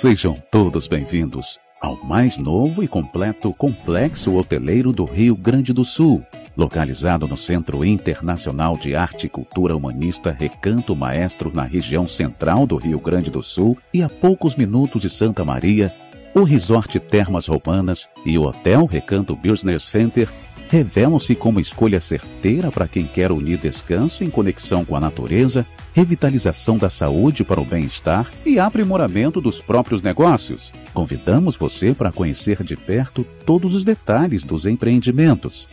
Sejam todos bem-vindos ao mais novo e completo complexo hoteleiro do Rio Grande do Sul, localizado no Centro Internacional de Arte e Cultura Humanista Recanto Maestro, na região central do Rio Grande do Sul e a poucos minutos de Santa Maria. O Resort Termas Romanas e o Hotel Recanto Business Center revelam-se como escolha certeira para quem quer unir descanso em conexão com a natureza, revitalização da saúde para o bem-estar e aprimoramento dos próprios negócios. Convidamos você para conhecer de perto todos os detalhes dos empreendimentos.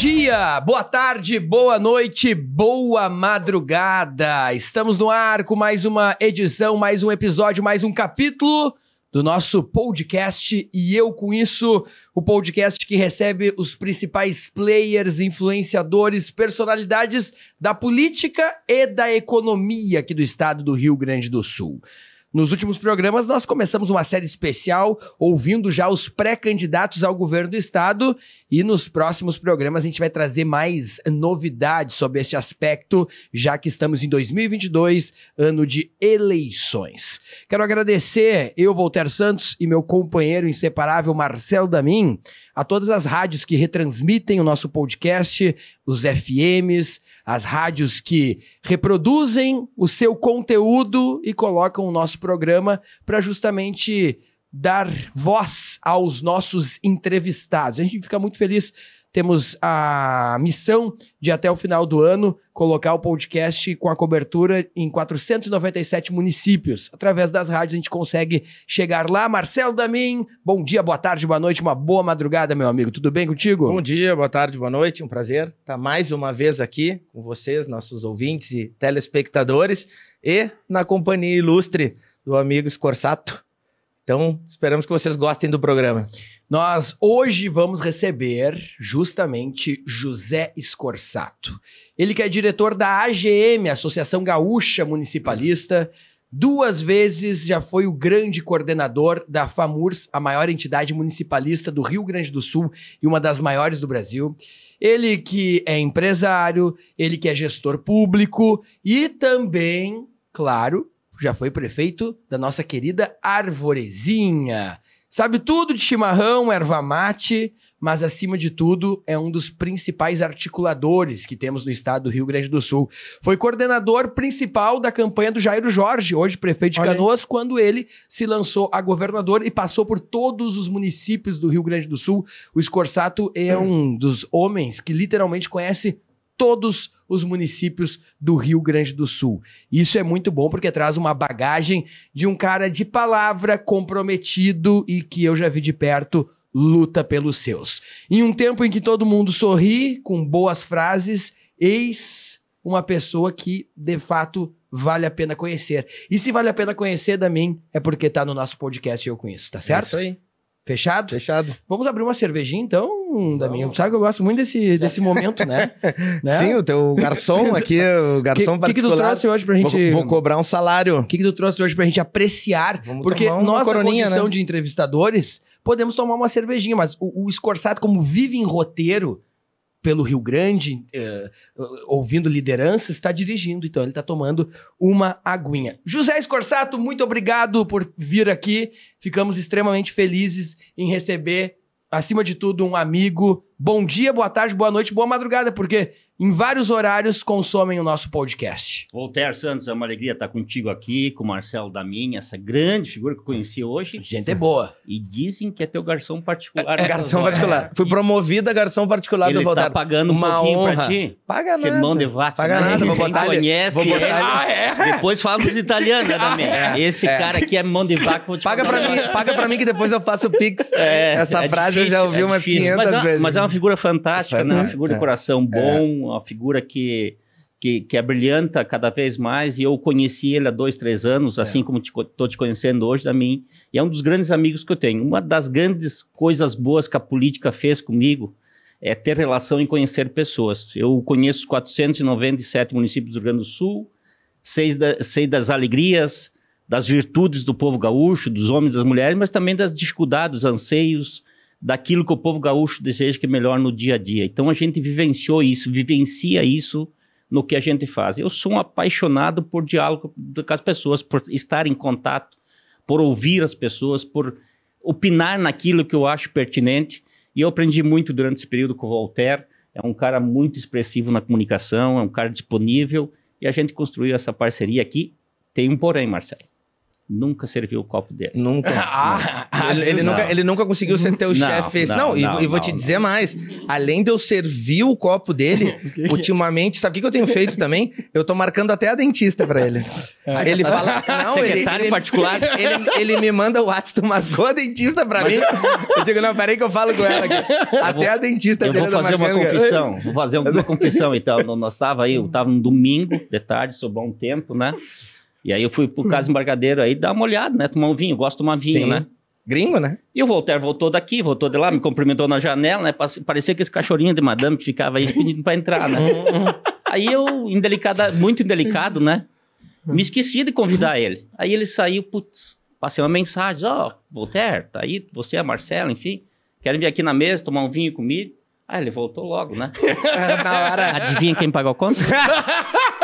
Dia, boa tarde, boa noite, boa madrugada. Estamos no ar com mais uma edição, mais um episódio, mais um capítulo do nosso podcast e eu com isso, o podcast que recebe os principais players, influenciadores, personalidades da política e da economia aqui do estado do Rio Grande do Sul. Nos últimos programas, nós começamos uma série especial ouvindo já os pré-candidatos ao governo do estado e nos próximos programas a gente vai trazer mais novidades sobre esse aspecto, já que estamos em 2022, ano de eleições. Quero agradecer eu, Voltaire Santos, e meu companheiro inseparável Marcelo Damin, a todas as rádios que retransmitem o nosso podcast, os FMs, as rádios que reproduzem o seu conteúdo e colocam o nosso programa para justamente dar voz aos nossos entrevistados. A gente fica muito feliz. Temos a missão de até o final do ano colocar o podcast com a cobertura em 497 municípios. Através das rádios a gente consegue chegar lá. Marcelo Damin, bom dia, boa tarde, boa noite, uma boa madrugada, meu amigo. Tudo bem contigo? Bom dia, boa tarde, boa noite. Um prazer estar mais uma vez aqui com vocês, nossos ouvintes e telespectadores, e na companhia ilustre do amigo Scorsato. Então, esperamos que vocês gostem do programa. Nós hoje vamos receber justamente José Scorsato. Ele que é diretor da AGM, Associação Gaúcha Municipalista, duas vezes já foi o grande coordenador da FAMURS, a maior entidade municipalista do Rio Grande do Sul e uma das maiores do Brasil. Ele que é empresário, ele que é gestor público e também, claro, já foi prefeito da nossa querida Arvorezinha. Sabe tudo de chimarrão, erva mate, mas acima de tudo é um dos principais articuladores que temos no estado do Rio Grande do Sul. Foi coordenador principal da campanha do Jairo Jorge, hoje prefeito de Olha aí. Canoas, quando ele se lançou a governador e passou por todos os municípios do Rio Grande do Sul. O Scorsato é um dos homens que literalmente conhece todos os municípios do Rio Grande do Sul. Isso é muito bom porque traz uma bagagem de um cara de palavra comprometido e que eu já vi de perto luta pelos seus. Em um tempo em que todo mundo sorri com boas frases, eis uma pessoa que de fato vale a pena conhecer. E se vale a pena conhecer também é porque tá no nosso podcast e eu conheço, tá certo? É isso aí. Fechado? Fechado. Vamos abrir uma cervejinha então, Daminho. Sabe que eu gosto muito desse, desse momento, né? Né? Sim, o teu garçom aqui, o garçom que, que, que tu particular. trouxe hoje pra gente... Vou, vou cobrar um salário. O que, que tu trouxe hoje pra gente apreciar? Vamos Porque nós, na coroninha, condição né? de entrevistadores, podemos tomar uma cervejinha, mas o, o Scorsato, como vive em roteiro pelo Rio Grande, eh, ouvindo lideranças, está dirigindo, então ele está tomando uma aguinha. José Scorsato, muito obrigado por vir aqui. Ficamos extremamente felizes em receber, acima de tudo, um amigo bom dia, boa tarde, boa noite, boa madrugada, porque em vários horários consomem o nosso podcast. Voltaire Santos, é uma alegria estar contigo aqui, com o Marcelo Damin, essa grande figura que eu conheci hoje. Gente é boa. E dizem que é teu garçom particular. É, garçom particular. Fui promovido a garçom particular Ele do Voltaire. tá pagando um Uma pouquinho honra. pra ti. Paga nada. mão de vaca. Paga né? nada, vou botar ele- conhece vou botar ele- ele- Ah, é? Depois fala dos italianos, né, Damin? Esse É. cara aqui é mão de vaca. vou te Paga pra um mim, paga pra mim que depois eu faço o Pix. É, Essa é frase eu já difícil, ouvi é umas difícil. 500 mas é, vezes. Mas é uma figura fantástica, né? Uma figura É. de coração bom, uma figura que, que, que é brilhanta cada vez mais. E eu conheci ele há dois, três anos, É. assim como estou te conhecendo hoje também. E é um dos grandes amigos que eu tenho. Uma das grandes coisas boas que a política fez comigo é ter relação e conhecer pessoas. Eu conheço 497 municípios do Rio Grande do Sul, sei, da- sei das alegrias, das virtudes do povo gaúcho, dos homens e das mulheres, mas também das dificuldades, dos anseios, daquilo que o povo gaúcho deseja que é melhor no dia a dia. Então a gente vivenciou isso, vivencia isso no que a gente faz. Eu sou um apaixonado por diálogo com as pessoas, por estar em contato, por ouvir as pessoas, por opinar naquilo que eu acho pertinente. E eu aprendi muito durante esse período com o Voltaire. É um cara muito expressivo na comunicação, é um cara disponível. E a gente construiu essa parceria aqui. Tem um porém, Marcelo. Nunca serviu o copo dele. Nunca. Ah, ah, ele, ele nunca, ele nunca conseguiu ser teu chefe. Não, não, e, não, e vou não, te não. dizer mais. Além de eu servir o copo dele, ultimamente, sabe o que, eu tenho feito também? Eu tô marcando até a dentista pra ele. Ele fala. Não, ele, Secretário ele, particular. Ele, ele me manda o WhatsApp, tu marcou a dentista pra mim. Eu digo, não, peraí que eu falo com ela aqui. Até a dentista Eu dele vou tá fazer uma marcando, cara. confissão. Vou fazer uma confissão, então. Nós estava aí, eu estava no domingo, de tarde, sobrou um tempo, né? E aí eu fui pro Casa Embarcadeiro aí dar uma olhada, né? Tomar um vinho, gosto de tomar vinho, Sim. né? Gringo, né? E o Voltaire voltou daqui, voltou de lá, me cumprimentou na janela, né? Parecia que esse cachorrinho de madame que ficava aí pedindo pra entrar, né? aí eu, indelicada, muito indelicado, né? Me esqueci de convidar ele. Aí ele saiu, putz, passei uma mensagem, ó, Voltaire, tá aí, você, a Marcela, enfim, querem vir aqui na mesa tomar um vinho comigo? Ah, ele voltou logo, né? Na hora. Adivinha quem pagou a conta?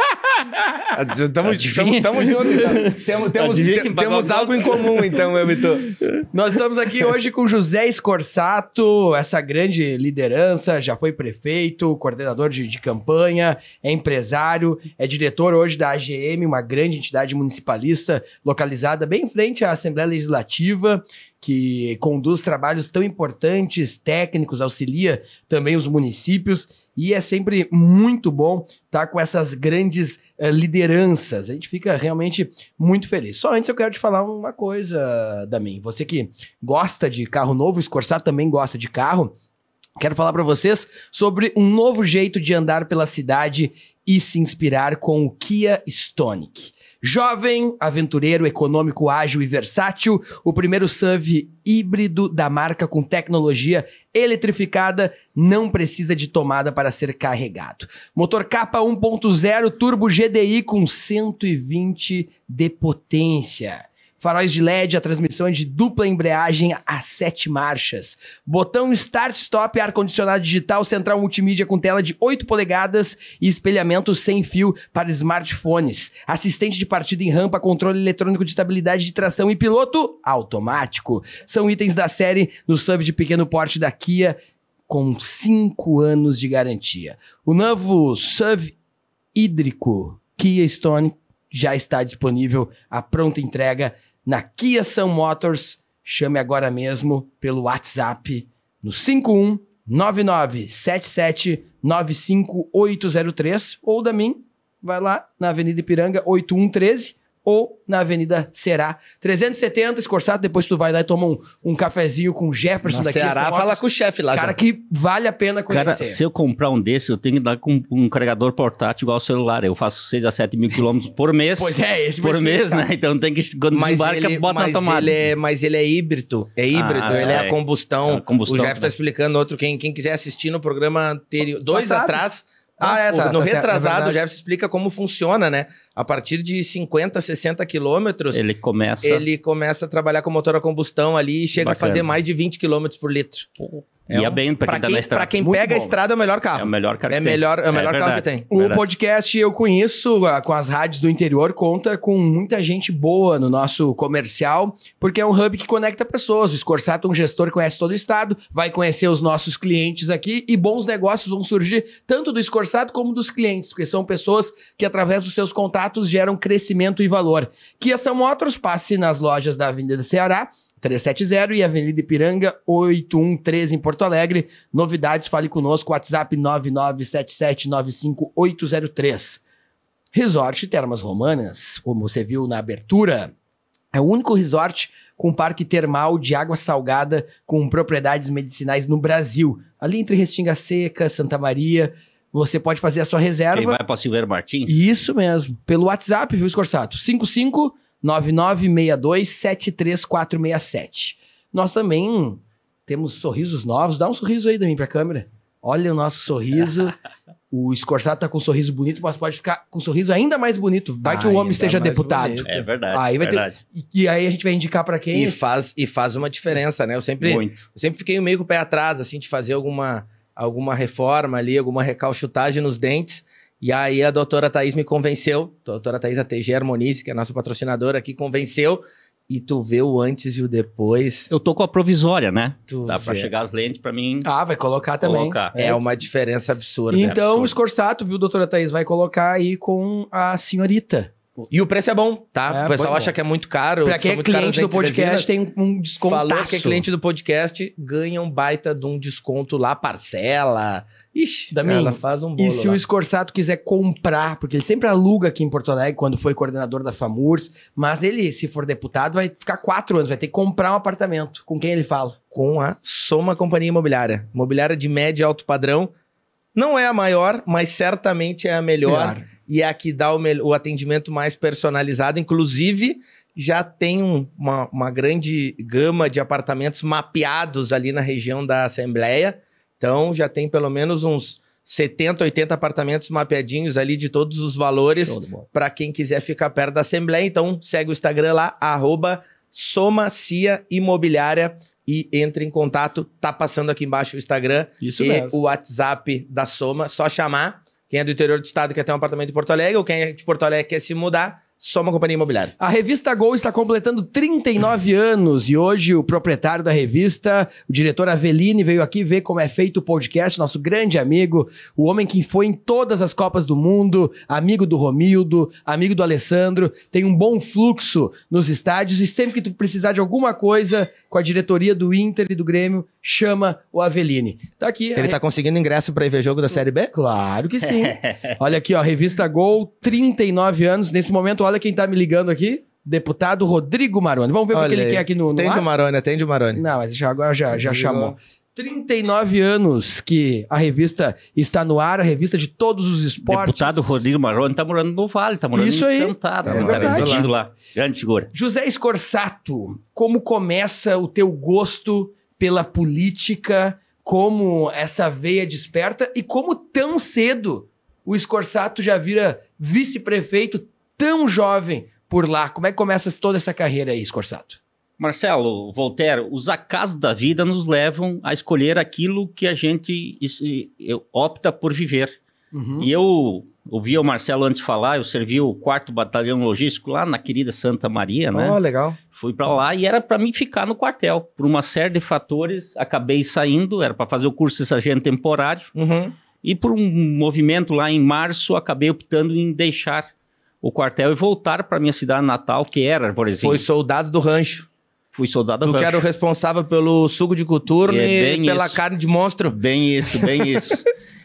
Tamo, tamo, tamo junto, então. Temos, temos, te- temos algo em comum, então, eu e tu. Nós estamos aqui hoje com José Escorsato, essa grande liderança, já foi prefeito, coordenador de, de campanha, é empresário, é diretor hoje da AGM, uma grande entidade municipalista localizada bem em frente à Assembleia Legislativa, que conduz trabalhos tão importantes, técnicos, auxilia também os municípios. E é sempre muito bom estar com essas grandes eh, lideranças. A gente fica realmente muito feliz. Só antes eu quero te falar uma coisa, Damin. Você que gosta de carro novo, o Scorsat também gosta de carro. Quero falar para vocês sobre um novo jeito de andar pela cidade e se inspirar com o Kia Stonic. Jovem, aventureiro, econômico, ágil e versátil, o primeiro SUV híbrido da marca com tecnologia eletrificada não precisa de tomada para ser carregado. Motor capa 1.0 turbo GDI com 120 de potência. Faróis de LED, a transmissão é de dupla embreagem a sete marchas. Botão Start-Stop, ar-condicionado digital, central multimídia com tela de 8 polegadas e espelhamento sem fio para smartphones. Assistente de partida em rampa, controle eletrônico de estabilidade de tração e piloto automático. São itens da série no sub de pequeno porte da Kia com 5 anos de garantia. O novo SUV hídrico Kia Stone já está disponível à pronta entrega na Kia Sun Motors. Chame agora mesmo pelo WhatsApp no 51 9977 95803 ou da mim, vai lá na Avenida Ipiranga 8113 ou na Avenida Será 370, Escorçado, depois tu vai lá e toma um, um cafezinho com o Jefferson Na da Kia Ceará, Sun fala com o chefe lá. Cara já. que vale a pena conhecer. Cara, se eu comprar um desse, eu tenho que dar com um carregador portátil igual ao celular. Eu faço 6 a 7 mil quilômetros por mês. Pois é, esse Por mês, né? Então tem que, quando Mas desembarca, ele, bota na tomada. ele é, mas ele é híbrido. É híbrido, Ah, ele é, é. a combustão. É a combustão, o Jeff tá né? explicando outro. Quem, quem quiser assistir no programa anterior, dois Passado. atrás. Ah, é, tá, No tá certo, é retrasado, o. Jeff explica como funciona, né? A partir de 50, 60 quilômetros, ele, Ele começa. começa a trabalhar com motor a combustão ali e chega Bacana. a fazer mais de 20 quilômetros por litro. É Ia um- bem pra quem tá quem, na estrada. pra quem Muito pega a bom. estrada é o melhor É carro. o melhor carro É que tem. melhor- é o melhor carro que tem. O verdade. podcast eu conheço com as rádios do interior, conta com muita gente boa no nosso comercial, porque é um hub que conecta pessoas. O Scorsato, um gestor que conhece todo o estado, vai conhecer os nossos clientes aqui e bons negócios vão surgir tanto do Scorsato como dos clientes, porque são pessoas que, através dos seus contatos, geram crescimento e valor. Kia São Motors, passe nas lojas da Avenida Ceará. 370 e Avenida Ipiranga 813 em Porto Alegre. Novidades, fale conosco, WhatsApp 997795803. Resort Termas Romanas, como você viu na abertura, é o único resort com parque termal de água salgada com propriedades medicinais no Brasil. Ali entre Restinga Seca, Santa Maria, você pode fazer a sua reserva. Quem vai pra Silveira Martins? Isso mesmo. Pelo WhatsApp, viu, Scorsato? 55 9962 73467. Nós também temos sorrisos novos. Dá um sorriso aí, Damin, pra câmera. Olha o nosso sorriso. o Scorsato tá com um sorriso bonito, mas pode ficar com um sorriso ainda mais bonito. Vai que o homem seja deputado. bonito. É verdade. Aí vai ter- verdade. E, e aí a gente vai indicar pra quem? E faz, e faz uma diferença, né? Eu sempre, Muito. eu sempre fiquei meio com o pé atrás, assim, de fazer alguma, alguma reforma ali, alguma recalchutagem nos dentes. E aí a doutora Thaís me convenceu, a doutora Thaís ATG Harmonize, que é a nossa patrocinadora aqui, convenceu. E tu vê o antes e o depois. Eu tô com a provisória, né? Tu Dá pra vê. chegar as lentes pra mim. Ah, vai colocar também. Colocar. É uma diferença absurda. Então, o absurdo. Scorsato, viu, doutora Thaís, vai colocar aí com a senhorita. E o preço é bom, tá? É, o pessoal bom. acha que é muito caro. Pra que quem é cliente do podcast, tem um desconto. Falou que é cliente do podcast, ganha um baita de um desconto lá, parcela. Ixi, Damin, ela faz um bolo E se lá. o Scorsato quiser comprar, porque ele sempre aluga aqui em Porto Alegre, quando foi coordenador da FAMURS, mas ele, se for deputado, vai ficar quatro anos, vai ter que comprar um apartamento. Com quem ele fala? Com a Soma Companhia Imobiliária. Imobiliária de médio e alto padrão. Não é a maior, mas certamente é a melhor. E é a que dá o, o atendimento mais personalizado. Inclusive, já tem um- uma, uma grande gama de apartamentos mapeados ali na região da Assembleia. Então, já tem pelo menos uns 70, 80 apartamentos mapeadinhos ali de todos os valores para quem quiser ficar perto da Assembleia. Então, segue o Instagram lá, arroba Somacia Imobiliária e entre em contato. Tá passando aqui embaixo o Instagram Isso e mesmo. o WhatsApp da Soma. Só chamar. Quem é do interior do estado quer ter um apartamento em Porto Alegre, ou quem é de Porto Alegre quer se mudar, Soma Companhia Imobiliária. A revista Gol está completando 39 anos e hoje o proprietário da revista, o diretor Aveline, veio aqui ver como é feito o podcast, nosso grande amigo, o homem que foi em todas as Copas do Mundo, amigo do Romildo, amigo do Alessandro, tem um bom fluxo nos estádios e sempre que tu precisar de alguma coisa com a diretoria do Inter e do Grêmio, chama o Aveline. Tá aqui. a Ele tá conseguindo ingresso para ir ver jogo da Série B? Claro que sim. olha aqui, ó, revista Gol, 39 anos. Nesse momento, olha quem tá me ligando aqui. Deputado Rodrigo Maroni. Vamos ver o que ele aí. quer aqui no, no Atende ar? o Maroni, atende o Maroni. Não, mas já, agora já, já Desligou. chamou. 39 anos que a revista está no ar, a revista de todos os esportes. Deputado Rodrigo Marrone tá morando no Vale, tá morando Isso aí. Encantado, É cara, verdade. residindo lá. Grande figura. José Scorsato, como começa o teu gosto pela política, como essa veia desperta e como tão cedo o Scorsato já vira vice-prefeito tão jovem por lá. Como é que começa toda essa carreira aí, Scorsato? Marcelo, Voltaire, os acasos da vida nos levam a escolher aquilo que a gente opta por viver. Uhum. E eu ouvi o Marcelo antes falar, eu servi o quarto batalhão logístico lá na querida Santa Maria, né? Legal. Fui pra lá e era pra mim ficar no quartel. Por uma série de fatores, acabei saindo, era pra fazer o curso de sargento temporário. Uhum. E por um movimento lá em março, acabei optando em deixar o quartel e voltar para minha cidade natal, que era Arvorezinho. Foi soldado do rancho. Fui soldado Tu rancho. que era o responsável pelo suco de coturno É e pela isso. carne de monstro. Bem isso, bem isso.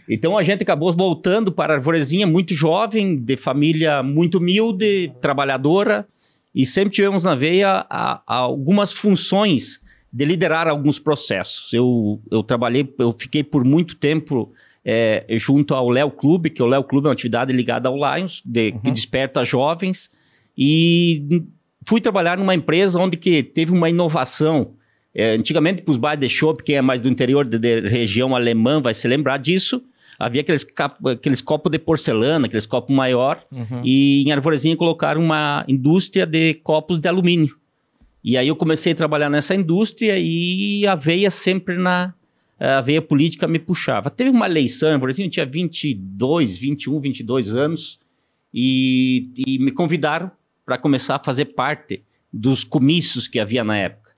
Então a gente acabou voltando para Arvorezinha muito jovem, de família muito humilde, trabalhadora, e sempre tivemos na veia a- a algumas funções de liderar alguns processos. Eu, eu trabalhei, eu fiquei por muito tempo eh, junto ao Léo Clube, que o Léo Clube é uma atividade ligada ao Lions, de- que desperta jovens, e fui trabalhar numa empresa onde que teve uma inovação. É, antigamente, para os bares de chopp, quem é mais do interior de, de região alemã vai se lembrar disso. Havia aqueles, aqueles copos de porcelana, aqueles copos maior, e em Arvorezinha colocaram uma indústria de copos de alumínio. E aí eu comecei a trabalhar nessa indústria e a veia sempre na a veia política me puxava. Teve uma eleição, por exemplo, eu tinha 22, 21, 22 anos, e, e me convidaram para começar a fazer parte dos comícios que havia na época.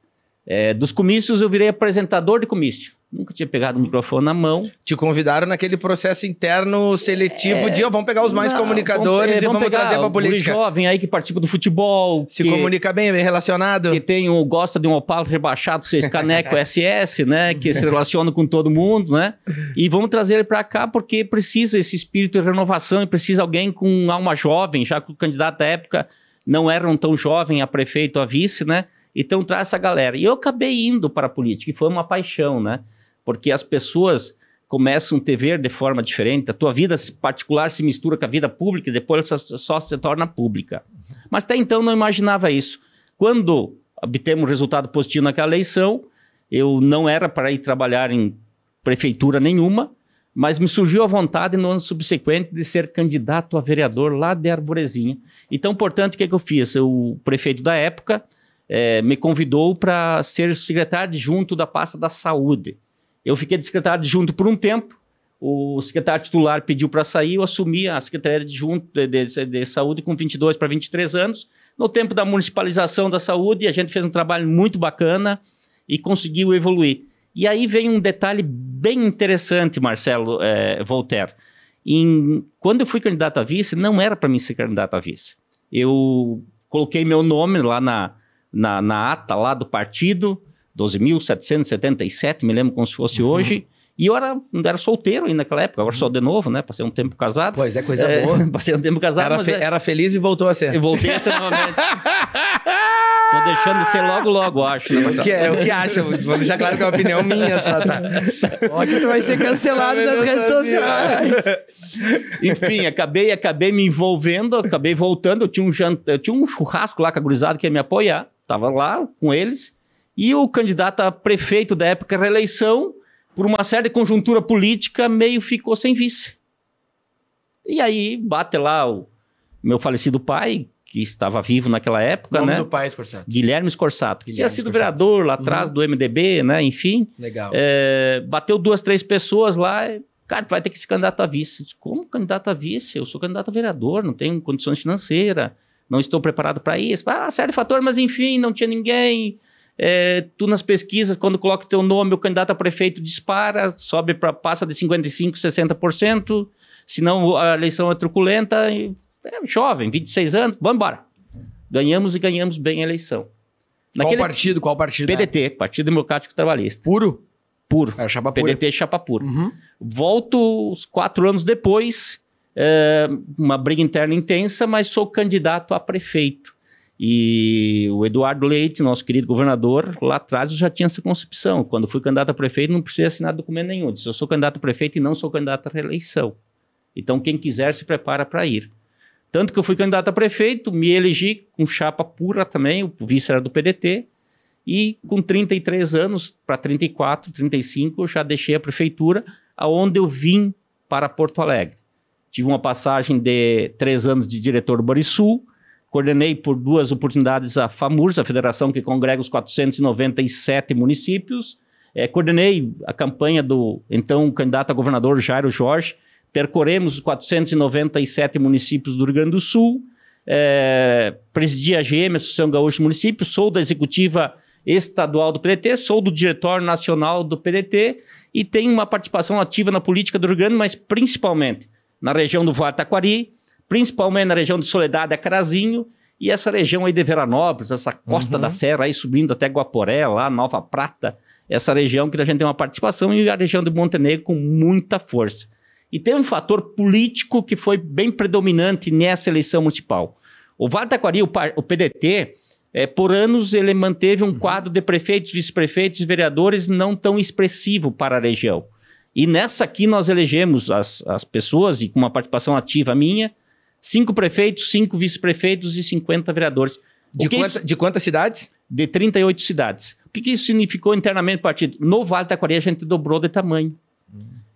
É, dos comícios eu virei apresentador de comício. Nunca tinha pegado o microfone na mão. Te convidaram naquele processo interno seletivo é, de, ó, vamos pegar os mais não, comunicadores vamos, vamos e vamos trazer para a política. Um jovem aí que participa do futebol. Se que, comunica bem, bem relacionado. Que tem um, gosta de um Opala rebaixado, seis caneco SS, né? Que se relaciona com todo mundo, né? E vamos trazer ele para cá porque precisa esse espírito de renovação e precisa alguém com alma jovem, já que o candidato da época não era um tão jovem a prefeito, a vice, né? Então traz essa galera. E eu acabei indo para a política, e foi uma paixão, né? Porque as pessoas começam a te ver de forma diferente, a tua vida particular se mistura com a vida pública e depois ela só se torna pública. Mas até então não imaginava isso. Quando obtemos um resultado positivo naquela eleição, eu não era para ir trabalhar em prefeitura nenhuma, mas me surgiu a vontade no ano subsequente de ser candidato a vereador lá de Arborezinha. Então, portanto, o que, é que eu fiz? O prefeito da época é, me convidou para ser secretário adjunto da pasta da saúde. Eu fiquei de secretário adjunto por um tempo, o secretário titular pediu para sair, eu assumi a secretaria adjunto de, de, de saúde com 22 para 23 anos. No tempo da municipalização da saúde, a gente fez um trabalho muito bacana e conseguiu evoluir. E aí vem um detalhe bem interessante, Marcelo é, Voltaire. Em, quando eu fui candidato a vice, não era para mim ser candidato a vice. Eu coloquei meu nome lá na, na, na ata lá do partido, 12.777, me lembro como se fosse uhum. hoje. E eu era, era solteiro ainda naquela época, agora sou de novo, né? Passei um tempo casado. Pois é, coisa é, boa. Passei um tempo casado. Era, fe é... era feliz e voltou a ser. E voltei a ser novamente. Tô deixando de ser logo, logo, acho. Né? O que é, o que acha? Vou deixar claro que é uma opinião minha só, tá? Olha que tu vai ser cancelado nas redes sociais. Enfim, acabei, acabei me envolvendo, acabei voltando. Eu tinha um, jant... eu tinha um churrasco lá com a gurizada que ia me apoiar. Tava lá com eles. E o candidato a prefeito da época, reeleição, por uma certa conjuntura política, meio ficou sem vice. E aí bate lá o meu falecido pai, que estava vivo naquela época, nome né? do pai, Scorsato. Guilherme Scorsato, que Guilherme tinha sido Scorsato. vereador lá atrás uhum. do MDB, né? Enfim. Legal. É, bateu duas, três pessoas lá. Cara, vai ter que ser candidato a vice. Disse, Como candidato a vice? Eu sou candidato a vereador, não tenho condições financeiras, não estou preparado para isso. Ah, sério fator, mas enfim, não tinha ninguém. É, tu nas pesquisas, quando coloca o teu nome, o candidato a prefeito dispara, sobe para passa de 55%, 60%, senão a eleição é truculenta. E, é jovem, 26 anos, vamos embora. Ganhamos e ganhamos bem a eleição. Naquele... Qual partido? Qual partido? PDT, Partido Democrático Trabalhista. Puro? Puro. É, chapa pura. PDT chapa puro. Uhum. Volto quatro anos depois, é, uma briga interna intensa, mas sou candidato a prefeito. E o Eduardo Leite, nosso querido governador, lá atrás eu já tinha essa concepção. Quando fui candidato a prefeito, não precisa assinar documento nenhum. Disse, eu sou candidato a prefeito e não sou candidato à reeleição. Então, quem quiser se prepara para ir. Tanto que eu fui candidato a prefeito, me elegi com chapa pura também, o vice era do PDT, e com 33 anos para 34, 35, eu já deixei a prefeitura, aonde eu vim para Porto Alegre. Tive uma passagem de três anos de diretor do Barisul, coordenei por duas oportunidades a FAMURS, a federação que congrega os 497 municípios, é, coordenei a campanha do então candidato a governador Jairo Jorge, percorremos os 497 municípios do Rio Grande do Sul, é, presidi a GM, Associação Gaúcha de Municípios, sou da executiva estadual do PDT, sou do diretório nacional do PDT e tenho uma participação ativa na política do Rio Grande, mas principalmente na região do Vale Taquari, principalmente na região de Soledade, Carazinho, e essa região aí de Veranópolis, essa costa uhum. da serra aí subindo até Guaporé, lá, Nova Prata, essa região que a gente tem uma participação, e a região de Montenegro com muita força. E tem um fator político que foi bem predominante nessa eleição municipal. O Vale Taquari, o, o PDT, é, por anos ele manteve um uhum. quadro de prefeitos, vice-prefeitos e vereadores não tão expressivo para a região. E nessa aqui nós elegemos as, as pessoas, e com uma participação ativa minha, cinco prefeitos, cinco vice-prefeitos e 50 vereadores. De, quanta, isso, de quantas cidades? De 38 cidades. O que, que isso significou internamente para o partido? No Vale Taquari a gente dobrou de tamanho.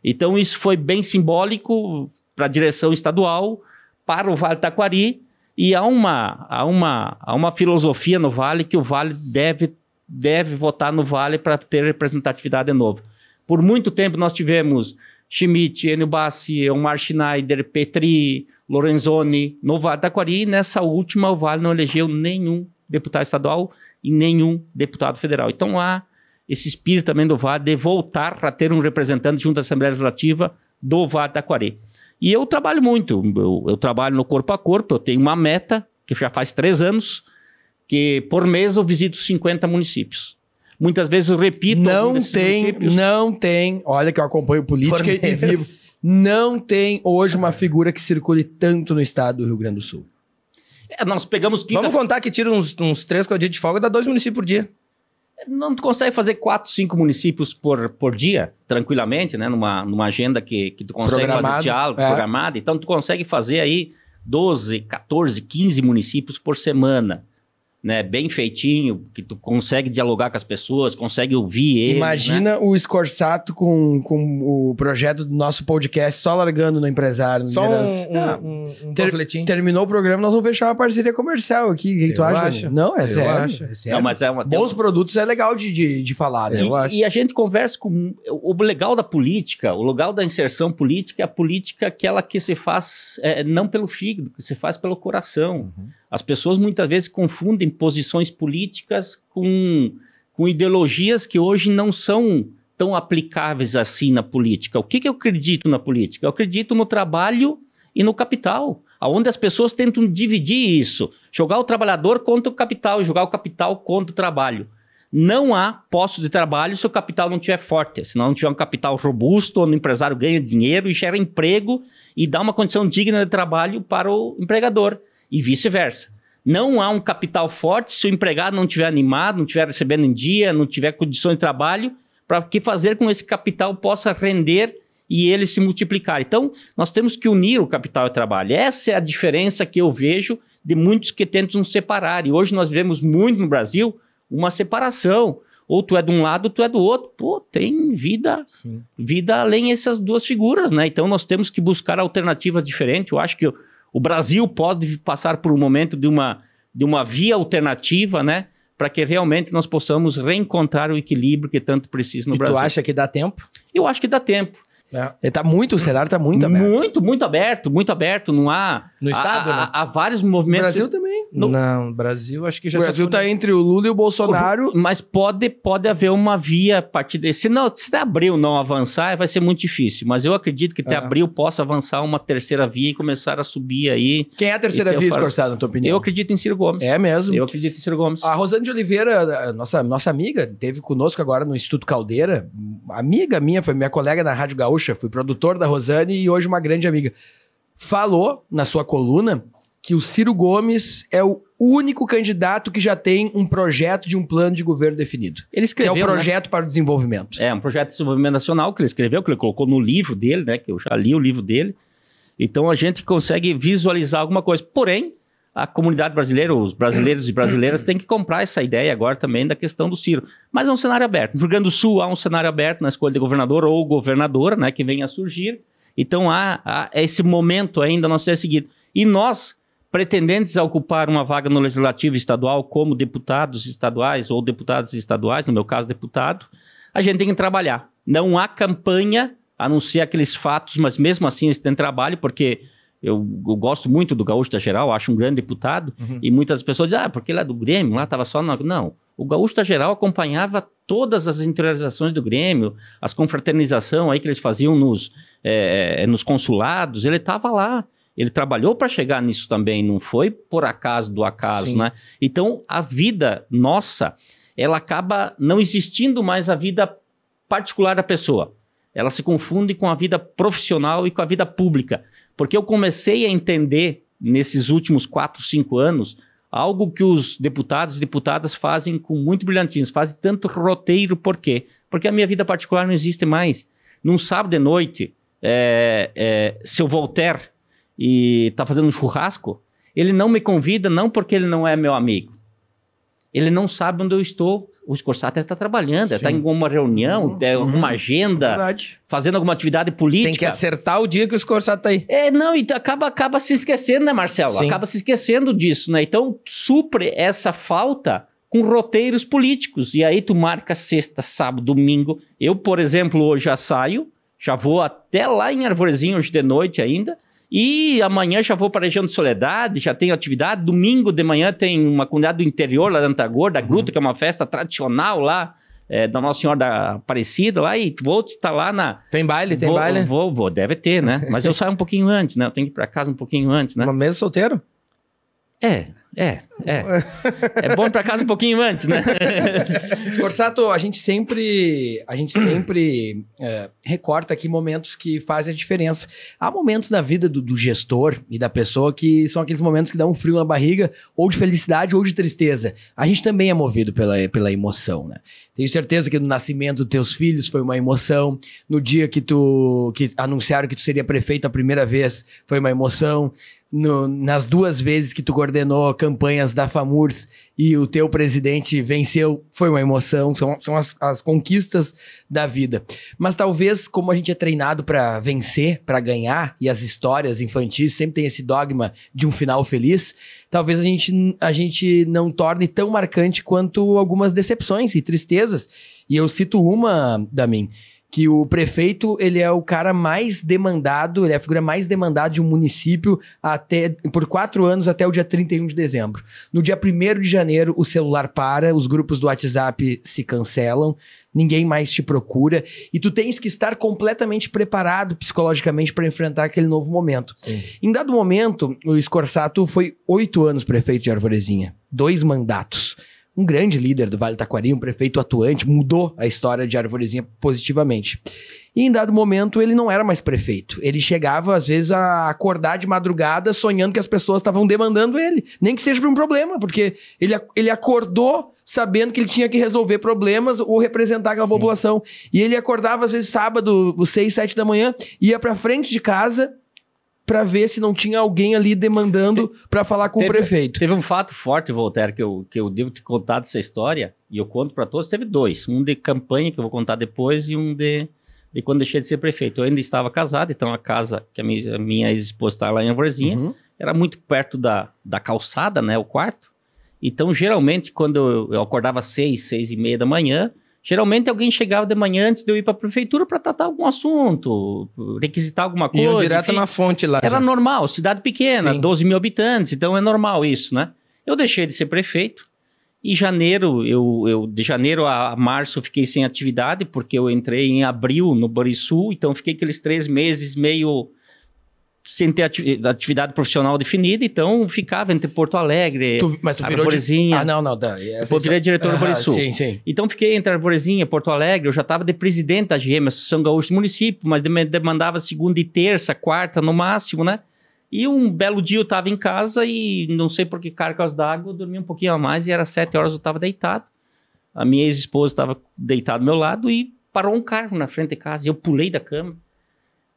Então, isso foi bem simbólico para a direção estadual, para o Vale Taquari, e há uma, há, uma, há uma filosofia no Vale que o Vale deve, deve votar no Vale para ter representatividade de novo. Por muito tempo nós tivemos Schmidt, Enio Bassi, Omar Schneider, Petri, Lorenzoni, no Vale Taquari. Nessa última, o Vale não elegeu nenhum deputado estadual e nenhum deputado federal. Então há esse espírito também do Vale de voltar a ter um representante junto à Assembleia Legislativa do Vale Taquari. E eu trabalho muito, eu, eu, trabalho no corpo a corpo, eu tenho uma meta, que já faz três anos, que por mês eu visito 50 municípios. Muitas vezes eu repito. Não tem, não tem. Olha que eu acompanho política e vivo. Não tem hoje uma figura que circule tanto no estado do Rio Grande do Sul. É, nós pegamos quinta... Vamos contar que tira uns, uns três, quatro dias de folga, dá dois municípios por dia. Não tu consegue fazer quatro, cinco municípios por, por dia, tranquilamente, né? Numa, numa agenda que, que tu consegue Programado, fazer diálogo, é. programado. Então, tu consegue fazer aí 12, 14, 15 municípios por semana né, bem feitinho, que tu consegue dialogar com as pessoas, consegue ouvir eles. Imagina né? o Scorsato com, com o projeto do nosso podcast só largando no empresário. No só um, ah, um, um, ter, Terminou o programa, nós vamos fechar uma parceria comercial aqui. O que, que tu acha? Acho. Não, é sério. Acho. é sério. Não, mas é uma, Bons produtos é legal de, de, de falar, né? E, eu acho. e a gente conversa com... O legal da política, o legal da inserção política é a política aquela que se faz é, não pelo fígado, que se faz pelo coração. Uhum. As pessoas muitas vezes confundem posições políticas com, com ideologias que hoje não são tão aplicáveis assim na política. O que, que eu acredito na política? Eu acredito no trabalho e no capital, aonde as pessoas tentam dividir isso, jogar o trabalhador contra o capital e jogar o capital contra o trabalho. Não há posto de trabalho se o capital não estiver forte, se não tiver um capital robusto, onde o empresário ganha dinheiro e gera emprego e dá uma condição digna de trabalho para o empregador e vice-versa. Não há um capital forte se o empregado não estiver animado, não estiver recebendo em dia, não tiver condições de trabalho, para que fazer com que esse capital possa render e ele se multiplicar. Então, nós temos que unir o capital e o trabalho. Essa é a diferença que eu vejo de muitos que tentam separar. E hoje nós vemos muito no Brasil uma separação. Ou tu é de um lado, ou tu é do outro. Pô, tem vida, Sim. vida além dessas duas figuras, né? Então nós temos que buscar alternativas diferentes. Eu acho que o Brasil pode passar por um momento de uma, de uma via alternativa, né? Para que realmente nós possamos reencontrar o equilíbrio que tanto precisa no e Brasil. Tu acha que dá tempo? Eu acho que dá tempo. É. Ele tá muito, o cenário tá muito aberto. Muito, muito aberto, muito aberto. Não há. No estado, há, né? há, vários movimentos. No Brasil também. No... Não, Brasil acho que já O Brasil tá entre o Lula e o Bolsonaro. Mas pode, pode haver uma via a partir desse. Se, não, se abril não avançar, vai ser muito difícil. Mas eu acredito que até é. abril possa avançar uma terceira via e começar a subir aí. Quem é a terceira via, Escorçado, na tua opinião? Eu acredito em Ciro Gomes. É mesmo? Eu acredito em Ciro Gomes. A Rosane de Oliveira, nossa, nossa amiga, teve conosco agora no Instituto Caldeira. Amiga minha, foi minha colega na Rádio Gaúcha, fui produtor da Rosane e hoje uma grande amiga, falou na sua coluna que o Ciro Gomes é o único candidato que já tem um projeto de um plano de governo definido. Ele escreveu, que é o né? projeto né? para o desenvolvimento. É, um projeto de desenvolvimento nacional que ele escreveu, que ele colocou no livro dele, né? Que eu já li o livro dele. Então a gente consegue visualizar alguma coisa. Porém, a comunidade brasileira, os brasileiros e brasileiras têm que comprar essa ideia agora também da questão do Ciro. Mas é um cenário aberto. No Rio Grande do Sul há um cenário aberto na escolha de governador ou governadora, né, que vem a surgir. Então há, há esse momento ainda não ser seguido. E nós, pretendentes a ocupar uma vaga no legislativo estadual como deputados estaduais ou deputados estaduais, no meu caso deputado, a gente tem que trabalhar. Não há campanha, a não ser aqueles fatos, mas mesmo assim eles têm trabalho, porque eu, eu, gosto muito do Gaúcho da Geral, acho um grande deputado, uhum. e muitas pessoas dizem, ah, porque ele é do Grêmio, lá estava só... No... Não, o Gaúcho da Geral acompanhava todas as interiorizações do Grêmio, as confraternizações aí que eles faziam nos, é, nos consulados, ele estava lá. Ele trabalhou para chegar nisso também, não foi por acaso do acaso, Sim. né? Então, a vida nossa, ela acaba não existindo mais a vida particular da pessoa. Ela se confunde com a vida profissional e com a vida pública. Porque eu comecei a entender nesses últimos quatro, cinco anos algo que os deputados e deputadas fazem com muito brilhantismo, fazem tanto roteiro, por quê? Porque a minha vida particular não existe mais. Num sábado de noite, é, é, seu Voltaire e está fazendo um churrasco, ele não me convida não porque ele não é meu amigo, ele não sabe onde eu estou. O Scorsato está trabalhando, está em alguma reunião, uhum. tem alguma agenda, Verdade. fazendo alguma atividade política. Tem que acertar o dia que o Scorsato está aí. É, não, e acaba, acaba se esquecendo, né, Marcelo? Sim. Acaba se esquecendo disso, né? Então, supre essa falta com roteiros políticos. E aí tu marca sexta, sábado, domingo. Eu, por exemplo, hoje já saio, já vou até lá em Arvorezinho hoje de noite ainda. E amanhã já vou para a região de Soledade, já tenho atividade. Domingo de manhã tem uma comunidade do interior lá da Antagor, da Gruta, que é uma festa tradicional lá, é, da Nossa Senhora da Aparecida lá. E vou estar lá na. Tem baile, tem vou, baile? Vou, vou, deve ter, né? Mas eu saio um pouquinho antes, né? Eu tenho que ir para casa um pouquinho antes, né? Uma mesa solteiro? É, é, é. É bom para casa um pouquinho antes, né? Scorsato, a gente sempre, a gente sempre é, recorta aqui momentos que fazem a diferença. Há momentos na vida do, do, gestor e da pessoa que são aqueles momentos que dão um frio na barriga, ou de felicidade ou de tristeza. A gente também é movido pela, pela emoção, né? Tenho certeza que no nascimento dos teus filhos foi uma emoção, no dia que tu que anunciaram que tu seria prefeito a primeira vez foi uma emoção no, nas duas vezes que tu coordenou campanhas da FAMURS e o teu presidente venceu, foi uma emoção, são, são as, as conquistas da vida. Mas talvez, como a gente é treinado para vencer, para ganhar, e as histórias infantis sempre tem esse dogma de um final feliz, talvez a gente, a gente não torne tão marcante quanto algumas decepções e tristezas. E eu cito uma, da mim que o prefeito ele é o cara mais demandado, ele é a figura mais demandada de um município até por quatro anos até o dia 31 de dezembro. No dia 1 de janeiro, o celular para, os grupos do WhatsApp se cancelam, ninguém mais te procura e tu tens que estar completamente preparado psicologicamente para enfrentar aquele novo momento. Sim. Em dado momento, o Scorsato foi oito anos prefeito de Arvorezinha, dois mandatos um grande líder do Vale do Taquari, um prefeito atuante, mudou a história de Arvorezinha positivamente. E em dado momento ele não era mais prefeito. Ele chegava, às vezes, a acordar de madrugada sonhando que as pessoas estavam demandando ele. Nem que seja por um problema, porque ele, ele acordou sabendo que ele tinha que resolver problemas ou representar aquela Sim. população. E ele acordava, às vezes, sábado, às seis, sete da manhã, ia pra frente de casa para ver se não tinha alguém ali demandando para falar com teve, o prefeito. Teve um fato forte, Voltaire, que eu, que eu devo ter contado essa história, e eu conto para todos. Teve dois: um de campanha, que eu vou contar depois, e um de, de quando deixei de ser prefeito. Eu ainda estava casado, então a casa que a minha, minha ex-esposa estava lá em Arvorezinha uhum. era muito perto da, da calçada, né? O quarto. Então, geralmente, quando eu, eu acordava às seis, seis e meia da manhã, Geralmente alguém chegava de manhã antes de eu ir para a prefeitura para tratar algum assunto, requisitar alguma coisa. Iam direto enfim, na fonte lá. Era já. normal, cidade pequena, Sim. 12 mil habitantes, então é normal isso, né? Eu deixei de ser prefeito. E janeiro, eu, eu de janeiro a março eu fiquei sem atividade, porque eu entrei em abril no Borisul, então fiquei aqueles três meses meio sem ter atividade profissional definida, então ficava entre Porto Alegre, tu, mas tu Arvorezinha. Ah, não, não. Da, eu virei diretor do Borisul. Sim, sim. Então fiquei entre Arvorezinha e Porto Alegre, eu já estava de presidente da GM, Associação Gaúcha do Município, mas demandava segunda e terça, quarta no máximo, né? E um belo dia eu estava em casa e não sei por que cargas d'água, eu dormi um pouquinho a mais e era sete horas eu estava deitado. A minha ex-esposa estava deitada ao meu lado e parou um carro na frente de casa e eu pulei da cama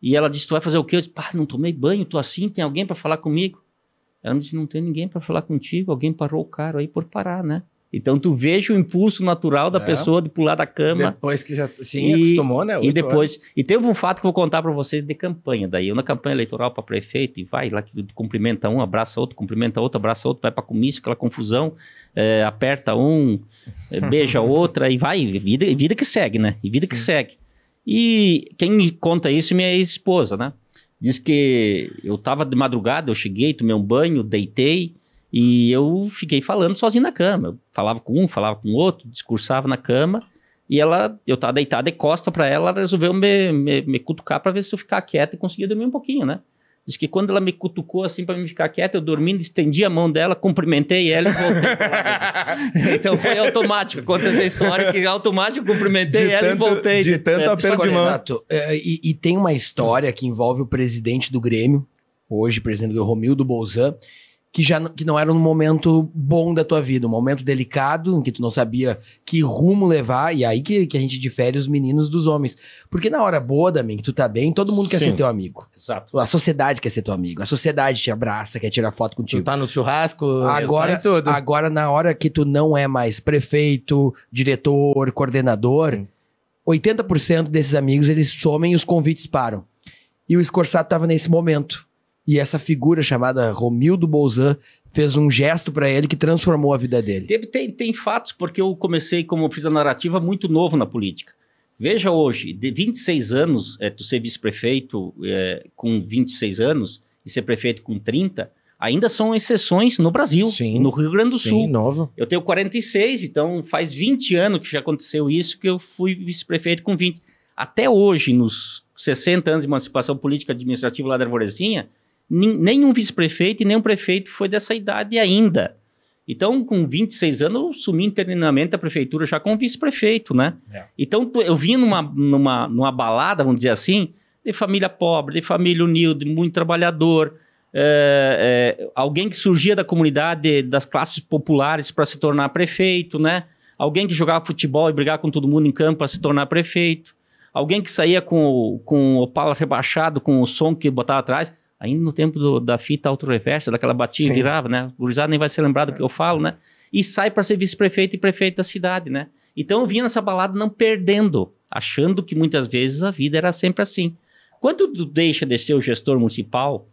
e ela disse: Tu vai fazer o quê? Eu disse: Pá, não tomei banho, tô assim, tem alguém para falar comigo? Ela me disse: Não tem ninguém para falar contigo, alguém parou o carro aí por parar, né? Então tu veja o impulso natural da é. pessoa de pular da cama. Depois que já sim, e, acostumou, né? E depois. Horas. E teve um fato que eu vou contar para vocês de campanha. Daí eu na campanha eleitoral para prefeito, e vai lá que cumprimenta um, abraça outro, cumprimenta outro, abraça outro, vai para comício, aquela confusão, é, aperta um, é, beija outra, e vai, vida, vida que segue, né? E vida sim. que segue. E quem conta isso é minha ex-esposa, né? Diz que eu tava de madrugada, eu cheguei, tomei um banho, deitei e eu fiquei falando sozinho na cama. Eu falava com um, falava com outro, discursava na cama. E ela, eu tava deitado de costa para ela, ela resolveu me, me, me cutucar para ver se eu ficar quieto e conseguia dormir um pouquinho, né? Diz que quando ela me cutucou assim para me ficar quieta, eu dormindo, estendi a mão dela, cumprimentei ela e voltei. então foi automático. Conta essa história que automático cumprimentei de ela tanto, e voltei. De, de tanto é, aperto de mão. Exato. É, e, e, tem uma história que envolve o presidente do Grêmio, hoje presidente do Romildo Bolzan, que já que não era um momento bom da tua vida, um momento delicado em que tu não sabia que rumo levar, e aí que, que a gente difere os meninos dos homens. Porque na hora boa, Damin, que tu tá bem, todo mundo Sim. quer ser teu amigo. Exato. A sociedade quer ser teu amigo, a sociedade te abraça, quer tirar foto contigo. Tu tá no churrasco, agora tudo. Agora na hora que tu não é mais prefeito, diretor, coordenador, Sim. 80% desses amigos eles somem e os convites param. E o Escorçado tava nesse momento e essa figura chamada Romildo Bolzan fez um gesto pra ele que transformou a vida dele. Teve, tem, tem fatos, porque eu comecei, como eu fiz a narrativa, muito novo na política. Veja hoje, de 26 anos, é, tu ser vice-prefeito é, com 26 anos e ser prefeito com 30, ainda são exceções no Brasil, Sim. no Rio Grande do Sim, Sul. novo. Eu tenho 46, então faz 20 anos que já aconteceu isso, que eu fui vice-prefeito com 20. Até hoje, nos 60 anos de emancipação política administrativa lá da Arvorezinha, nenhum vice-prefeito e nenhum prefeito foi dessa idade ainda. Então, com 26 anos, eu assumi internamente a prefeitura já como vice-prefeito, né? É. Então, eu vim numa, numa, numa balada, vamos dizer assim, de família pobre, de família humilde, muito trabalhador, é, é, alguém que surgia da comunidade, das classes populares para se tornar prefeito, né? Alguém que jogava futebol e brigava com todo mundo em campo para se tornar prefeito. Alguém que saía com, o- com o pala rebaixado, com o som que botava atrás. Ainda no tempo do- da fita auto-reversa, daquela batia e Sim. virava, né? O gurizada nem vai ser lembrado do que eu falo, né? E sai para ser vice-prefeito e prefeito da cidade, né? Então eu vinha nessa balada não perdendo, achando que muitas vezes a vida era sempre assim. Quando tu deixa de ser o gestor municipal,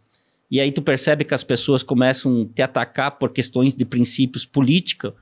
e aí tu percebe que as pessoas começam a te atacar por questões de princípios políticos,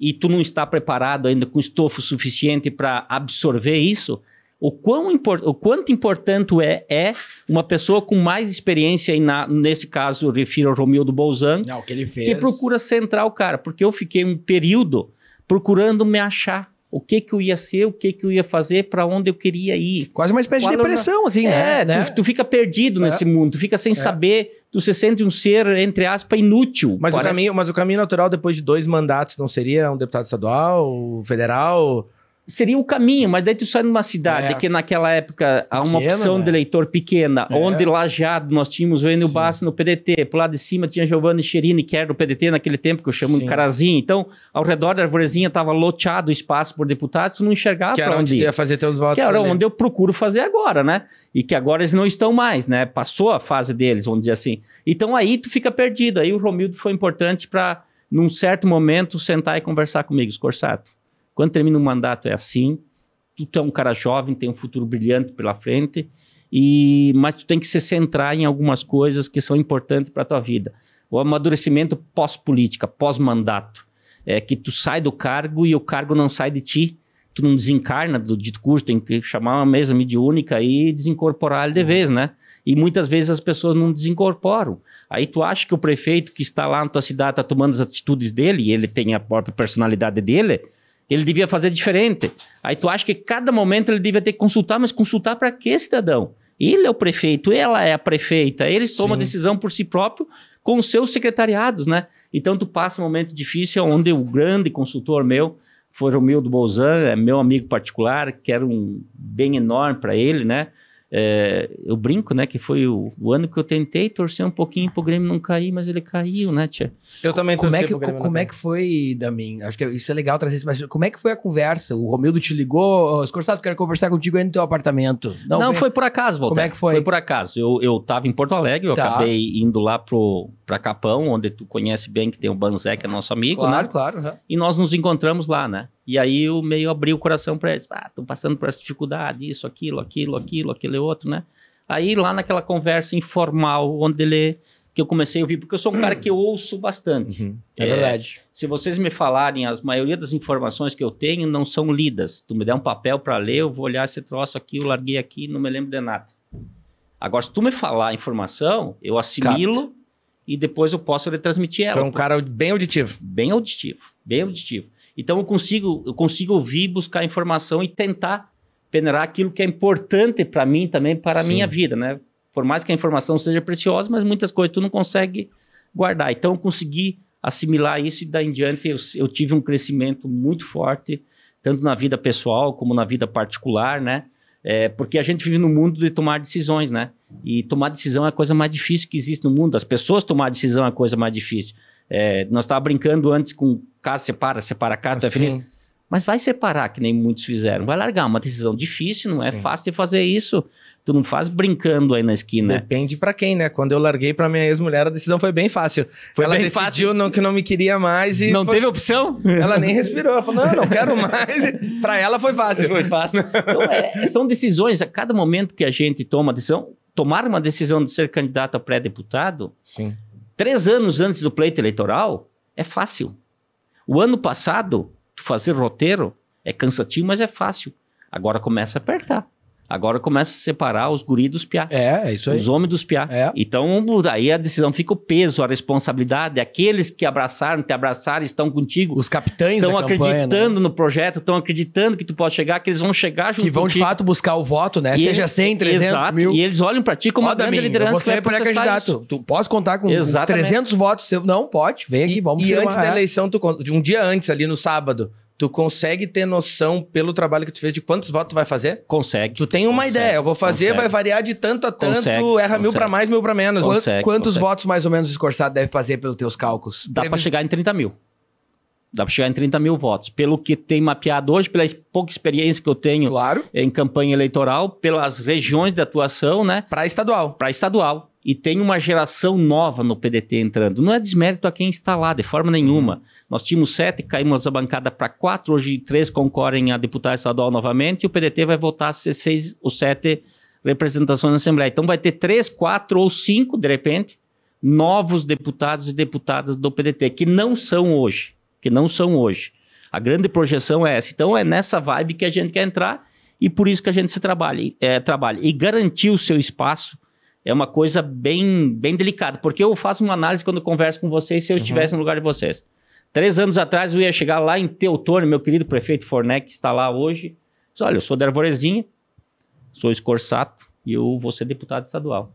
e tu não está preparado ainda com estofo suficiente para absorver isso, o, quão impor- o quanto importante é, é uma pessoa com mais experiência, e na- nesse caso eu refiro ao Romildo Bolzan, Não, que ele fez. que procura centrar o cara, porque eu fiquei um período procurando me achar. O que que eu ia ser, o que que eu ia fazer, para onde eu queria ir. Quase uma espécie Qual de é depressão, assim, é, né? Tu, tu fica perdido É. nesse mundo, tu fica sem saber, tu se sente um ser, entre aspas, inútil. Mas o, caminho, mas o caminho natural depois de dois mandatos não seria um deputado estadual, federal? Seria o caminho, mas daí tu sai numa cidade É. que naquela época há uma Pequena, opção né? de eleitor pequena, É. onde lajeado nós tínhamos o Enio. Bassi no PDT, pro lado de cima tinha Giovanni Cherini, que era do PDT naquele tempo, que eu chamo Sim. de Carazinho. Então, ao redor da arvorezinha estava loteado o espaço por deputados, tu não enxergava que era onde onde ia fazer teus votos. Que era ali. onde eu procuro fazer agora, né? E que agora eles não estão mais, né? Passou a fase deles, vamos dizer assim. Então aí tu fica perdido. Aí o Romildo foi importante para, num certo momento, sentar e conversar comigo, Scorsato. Quando termina um mandato é assim. Tu, tu é um cara jovem, tem um futuro brilhante pela frente, e mas tu tem que se centrar em algumas coisas que são importantes para tua vida. O amadurecimento pós-política, pós-mandato. É que tu sai do cargo e o cargo não sai de ti tu não desencarna do dito curso, tem que chamar uma mesa mediúnica e desincorporar ele de vez, né? E muitas vezes as pessoas não desincorporam. Aí tu acha que o prefeito que está lá na tua cidade está tomando as atitudes dele, e ele tem a própria personalidade dele, ele devia fazer diferente. Aí tu acha que cada momento ele devia ter que consultar, mas consultar para quê, cidadão? Ele é o prefeito, ela é a prefeita, eles tomam a decisão por si próprio com os seus secretariados, né? Então tu passa um momento difícil onde o grande consultor meu foi Romildo Bolzan, é meu amigo particular, quero um bem enorme para ele, né? É, eu brinco, né, que foi o, o ano que eu tentei torcer um pouquinho pro Grêmio não cair, mas ele caiu, né, tia? Eu também Como é, que, pro Grêmio como é que foi, Damin? Acho que isso é legal trazer esse mas Como é que foi a conversa? O Romildo te ligou, "Ô, Escorçado, quero conversar contigo aí no teu apartamento. Não, vem. foi por acaso, Walter. Como é que foi? Foi por acaso. Eu, eu tava em Porto Alegre, eu Tá. acabei indo lá pro, pra Capão, onde tu conhece bem que tem o Banzé, que é nosso amigo, Claro, né? claro. aham. E nós nos encontramos lá, né? E aí eu meio abri o coração para eles. Ah, tô passando por essa dificuldade, isso, aquilo, aquilo, aquilo, aquele outro, né? Aí lá naquela conversa informal, onde ele que eu comecei a ouvir, porque eu sou um cara que eu ouço bastante. Uhum. É, verdade. Se vocês me falarem, as maioria das informações que eu tenho não são lidas. Tu me der um papel para ler, eu vou olhar esse troço aqui, eu larguei aqui, não me lembro de nada. Agora, se tu me falar a informação, eu assimilo e depois eu posso retransmitir ela. Então, um cara bem auditivo. Bem auditivo, bem auditivo. Então eu consigo, eu consigo ouvir, buscar informação e tentar peneirar aquilo que é importante para mim também, para a minha vida, né? Por mais que a informação seja preciosa, mas muitas coisas tu não consegue guardar. Então eu consegui assimilar isso e daí em diante eu, eu tive um crescimento muito forte, tanto na vida pessoal como na vida particular, né? É, porque a gente vive no mundo de tomar decisões, né? E tomar decisão é a coisa mais difícil que existe no mundo. As pessoas tomar decisão é a coisa mais difícil. É, nós estávamos brincando antes com casa separa, separa casa, tu é. Assim, Mas vai separar, que nem muitos fizeram. Vai largar uma decisão difícil, não é Sim. fácil de fazer isso. Tu não faz brincando aí na esquina. Depende pra quem, né? Quando eu larguei pra minha ex-mulher, a decisão foi bem fácil. Foi ela bem decidiu fácil? Não, que não me queria mais e não foi- teve opção? ela nem respirou. Ela falou, não, não quero mais. pra ela foi fácil. Foi fácil. Então, é, são decisões, a cada momento que a gente toma a decisão, tomar uma decisão de ser candidato a pré-deputado, Sim. Três anos antes do pleito eleitoral é fácil. O ano passado, fazer roteiro é cansativo, mas é fácil. Agora começa a apertar. Agora começa a separar os guri dos piá. É, é isso aí. Os homens dos piá. É. Então, aí a decisão fica o peso, a responsabilidade. Aqueles que abraçaram, te abraçaram, estão contigo, Os capitães estão da campanha, né? acreditando no projeto, estão acreditando que tu pode chegar, que eles vão chegar junto Que vão de contigo. fato buscar o voto, né? E Seja eles- 100, 300 exato, mil. E eles olham pra ti como Ó, uma grande Daminho, liderança. você que é pré-candidato. Tu posso contar com Exatamente. 300 votos? Não, pode. Vem aqui, E, vamos e antes da É. eleição, tu, de um dia antes, ali no sábado, tu consegue ter noção, pelo trabalho que tu fez, de quantos votos tu vai fazer? Consegue. Tu tem uma Consegue, ideia, eu vou fazer, consegue. vai variar de tanto a tanto, Consegue, erra mil pra mais, mil pra menos. Consegue, Quantos consegue. votos mais ou menos o Escorçado deve fazer pelos teus cálculos? Dá pra Previs- chegar em 30 mil. Dá pra chegar em 30 mil votos. Pelo que tem mapeado hoje, pela pouca experiência que eu tenho Claro. em campanha eleitoral, pelas regiões de atuação, né? Pra estadual. Para estadual. E tem uma geração nova no PDT entrando. Não é desmérito a quem está lá, de forma nenhuma. Nós tínhamos sete, caímos a bancada para quatro, hoje três concorrem a deputado estadual novamente, e o PDT vai voltar a ser seis ou sete representações na Assembleia. Então vai ter três, quatro ou cinco, de repente, novos deputados e deputadas do PDT, que não são hoje. Que não são hoje. A grande projeção é essa. Então é nessa vibe que a gente quer entrar e por isso que a gente se trabalha, é, trabalha. E garantir o seu espaço é uma coisa bem, bem delicada, porque eu faço uma análise quando converso com vocês se eu estivesse no lugar de vocês. Três anos atrás eu ia chegar lá em Teutônio, meu querido prefeito Fornec, que está lá hoje. Diz, Olha, eu sou da Arvorezinha, sou escorçato e eu vou ser deputado estadual.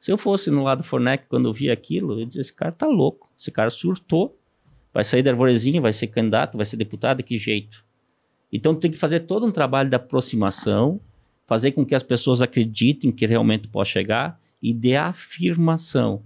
Se eu fosse no lado do Fornec quando eu via aquilo, eu dizia, esse cara tá louco, esse cara surtou, vai sair da Arvorezinha, vai ser candidato, vai ser deputado, de que jeito? Então tem que fazer todo um trabalho de aproximação, fazer com que as pessoas acreditem que realmente pode chegar e de afirmação.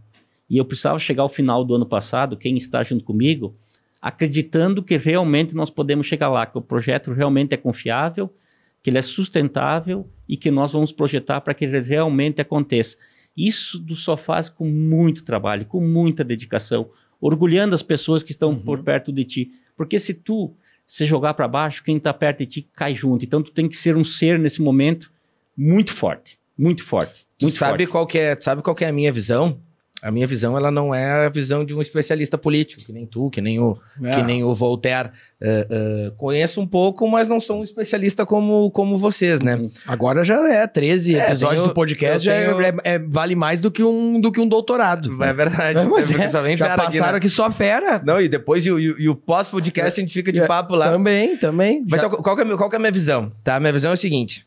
E eu precisava chegar ao final do ano passado, quem está junto comigo, acreditando que realmente nós podemos chegar lá, que o projeto realmente é confiável, que ele é sustentável e que nós vamos projetar para que ele realmente aconteça. Isso só faz com muito trabalho, com muita dedicação, orgulhando as pessoas que estão por perto de ti. Porque se tu se jogar para baixo, quem está perto de ti cai junto. Então tu tem que ser um ser nesse momento muito forte, muito forte, Tu muito sabe forte. qual que é, sabe qual que é a minha visão? A minha visão, ela não é a visão de um especialista político, que nem tu, que nem o, É. que nem o Voltaire. É, é, conheço um pouco, mas não sou um especialista como, como vocês, né? Agora já é 13 É, episódios tenho- do podcast, já é- tenho- é- é- vale mais do que um, do que um doutorado. É verdade. É, mas é, Só vem já fera aqui, passaram né? aqui só fera. Não, e depois, e, o- e o- e o pós-podcast, a gente fica de É, papo lá. Também, também. Mas Já- então, qual, que é, a minha- qual que é a minha visão? Tá? A minha visão é o seguinte.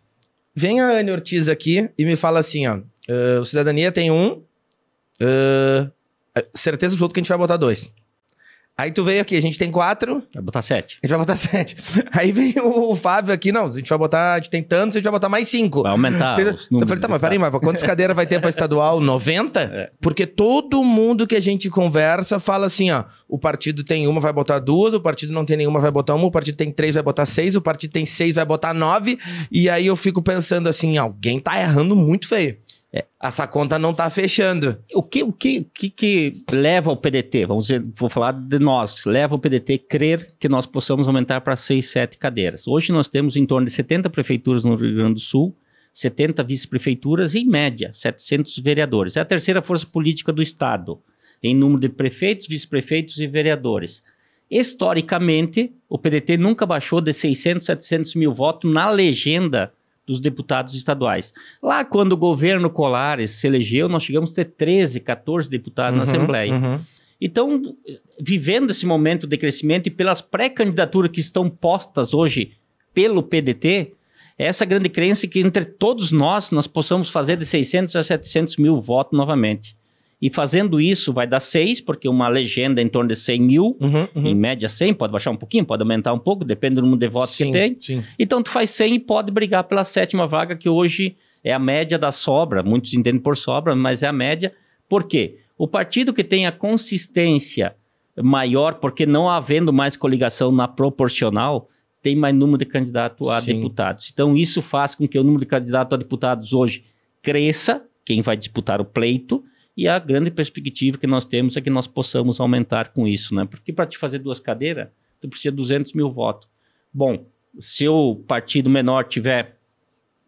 Vem a Anne Ortiz aqui e me fala assim, ó. "Ah, o Cidadania tem um. ah, certeza absoluta que a gente vai botar dois. Aí tu veio aqui, a gente tem quatro, Vai botar sete. a gente vai botar sete. Aí vem o, o Fábio aqui, não, a gente vai botar, a gente tem tantos, a gente vai botar mais cinco. Vai aumentar Entendeu? os Eu falei, tá, mas peraí, mas quantas cadeiras vai ter pra estadual? 90? É. Porque todo mundo que a gente conversa fala assim, ó, o partido tem uma, vai botar duas, o partido não tem nenhuma, vai botar uma, o partido tem três, vai botar seis, o partido tem seis, vai botar nove, e aí eu fico pensando assim, alguém tá errando muito feio. Essa conta não tá fechando. O que, o que, que, que leva o PDT, vamos dizer, vou falar de nós, leva o PDT crer que nós possamos aumentar para 6, 7 cadeiras. Hoje nós temos em torno de 70 prefeituras no Rio Grande do Sul, 70 vice-prefeituras e, em média, 700 vereadores. É a terceira força política do Estado, em número de prefeitos, vice-prefeitos e vereadores. Historicamente, o PDT nunca baixou de 600, 700 mil votos na legenda dos deputados estaduais. Lá, quando o governo Colares se elegeu, nós chegamos a ter 13, 14 deputados na Uhum, Assembleia. uhum. Então, vivendo esse momento de crescimento e pelas pré-candidaturas que estão postas hoje pelo PDT, é essa grande crença que entre todos nós, nós possamos fazer de 600 a 700 mil votos novamente. E fazendo isso, vai dar 6, porque uma legenda em torno de 100 mil, Uhum, uhum. em média 100, pode baixar um pouquinho, pode aumentar um pouco, depende do número de votos Sim, que tem. Sim. Então tu faz 100 e pode brigar pela sétima vaga, que hoje é a média da sobra. Muitos entendem por sobra, mas é a média. Por quê? O partido que tem a consistência maior, porque não havendo mais coligação na proporcional, tem mais número de candidatos a Sim. deputados. Então isso faz com que o número de candidatos a deputados hoje cresça, quem vai disputar o pleito, e a grande perspectiva que nós temos é que nós possamos aumentar com isso, né? Porque para te fazer duas cadeiras, tu precisa de 200 mil votos. Bom, se o partido menor tiver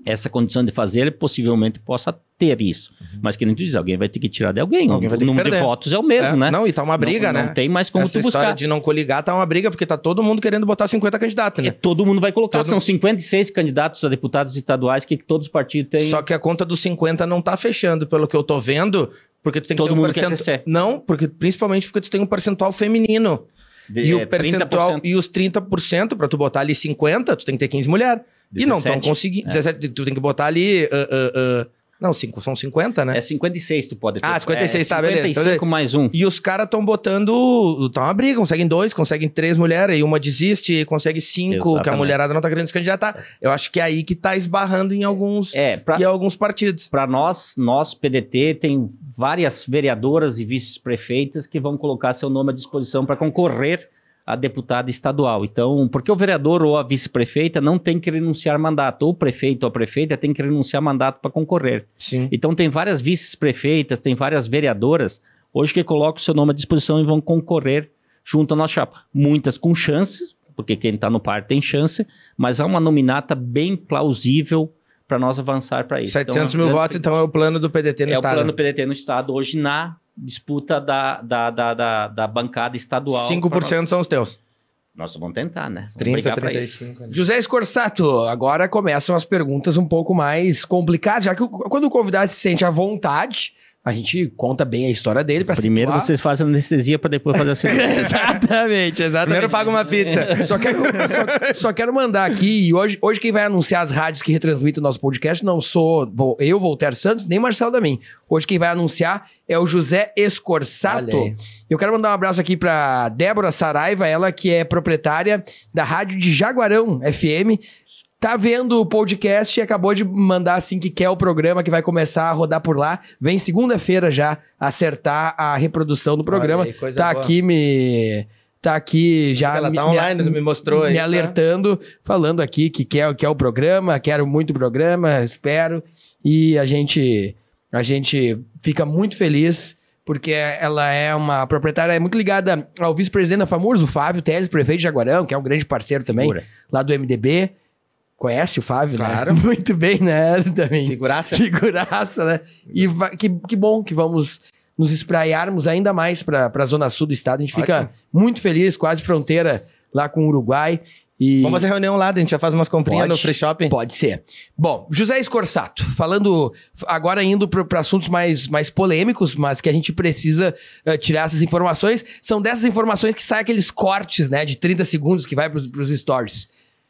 essa condição de fazer, ele possivelmente possa ter isso. Mas que nem tu diz, alguém vai ter que tirar de alguém. Uhum. Alguém o vai ter que número de votos é o mesmo, É, né? Não, e tá uma briga, não, né? Não tem mais como Essa tu buscar. de não coligar tá uma briga, porque tá todo mundo querendo botar 50 candidatos, né? É, todo mundo vai colocar. Todo- São 56 candidatos a deputados estaduais que todos os partidos têm. Só que a conta dos 50 não tá fechando, pelo que eu tô vendo, porque tu tem que Todo ter um mundo quer crescer. Não, porque principalmente porque tu tem um percentual feminino. de- e é, o percentual 30%. e os 30% pra tu botar ali 50, tu tem que ter 15 mulheres. E não estão 17, conseguindo. 17, tu tem que botar ali ah, ah, ah, não, cinco, são 50, né? É 56 tu pode ter. Ah, 56, é, tá, beleza. 55 mais um. E os caras estão botando. Tá uma briga, conseguem dois, conseguem três mulheres, e uma desiste, consegue cinco, que a Exatamente. mulherada não tá querendo se candidatar. Eu acho que é aí que tá esbarrando em alguns, É, pra, em alguns partidos. Para nós, nós, PDT, tem várias vereadoras e vice-prefeitas que vão colocar seu nome à disposição para concorrer a deputada estadual. Então, porque o vereador ou a vice-prefeita não tem que renunciar mandato, ou o prefeito ou a prefeita tem que renunciar mandato para concorrer. Sim. Então, tem várias vice-prefeitas, tem várias vereadoras, hoje que colocam seu nome à disposição e vão concorrer junto à nossa chapa. Muitas com chances, porque quem está no par tem chance, mas há uma nominata bem plausível para nós avançar para isso. 700 Então, mil grande- votos, então é o plano do PDT no é estado. o plano PDT no estado hoje na disputa da, da, da, da, da bancada estadual. 5% são os teus. Nós vamos tentar, né? Vamos 30, brigar pra isso. 35. né? José Escorsato, agora começam as perguntas um pouco mais complicadas, já que o- quando o convidado se sente à vontade, a gente conta bem a história dele para Primeiro vocês fazem anestesia para depois fazer a cirurgia. exatamente, exatamente. Primeiro paga uma pizza. Só quero, só, só quero mandar aqui, e hoje, hoje quem vai anunciar as rádios que retransmitem o nosso podcast não sou vou- eu, Voltaire Santos, nem Marcelo Damin. Hoje quem vai anunciar é o José Escorsato. Eu quero mandar um abraço aqui pra Débora Saraiva, ela que é proprietária da rádio de Jaguarão FM. Tá vendo o podcast e acabou de mandar assim que quer o programa que vai começar a rodar por lá. Vem segunda-feira já acertar a reprodução do programa. aí, tá boa. aqui me tá aqui já Ela me, tá online, me, me mostrou aí. me tá? alertando, falando aqui que quer, quer o programa, quero muito o programa, espero. E a gente, a gente fica muito feliz porque ela é uma proprietária é muito ligada ao vice-presidente da FAMURS, o Fábio Teles, prefeito de Jaguarão, que é um grande parceiro também, Figura. lá do MDB. Conhece o Fábio, Claro. né? Muito bem, né? Também. Figuraça. Figuraça, né? E que, que bom que vamos nos espraiarmos ainda mais para a zona sul do estado. A gente fica Ótimo. muito feliz, quase fronteira lá com o Uruguai. E Vamos fazer reunião lá, a gente já faz umas comprinhas Pode. no free shopping. Pode ser. Bom, José Escorsato, falando agora indo para assuntos mais, mais polêmicos, mas que a gente precisa eh, tirar essas informações. São dessas informações que saem aqueles cortes, né, de 30 segundos que vai para os stories.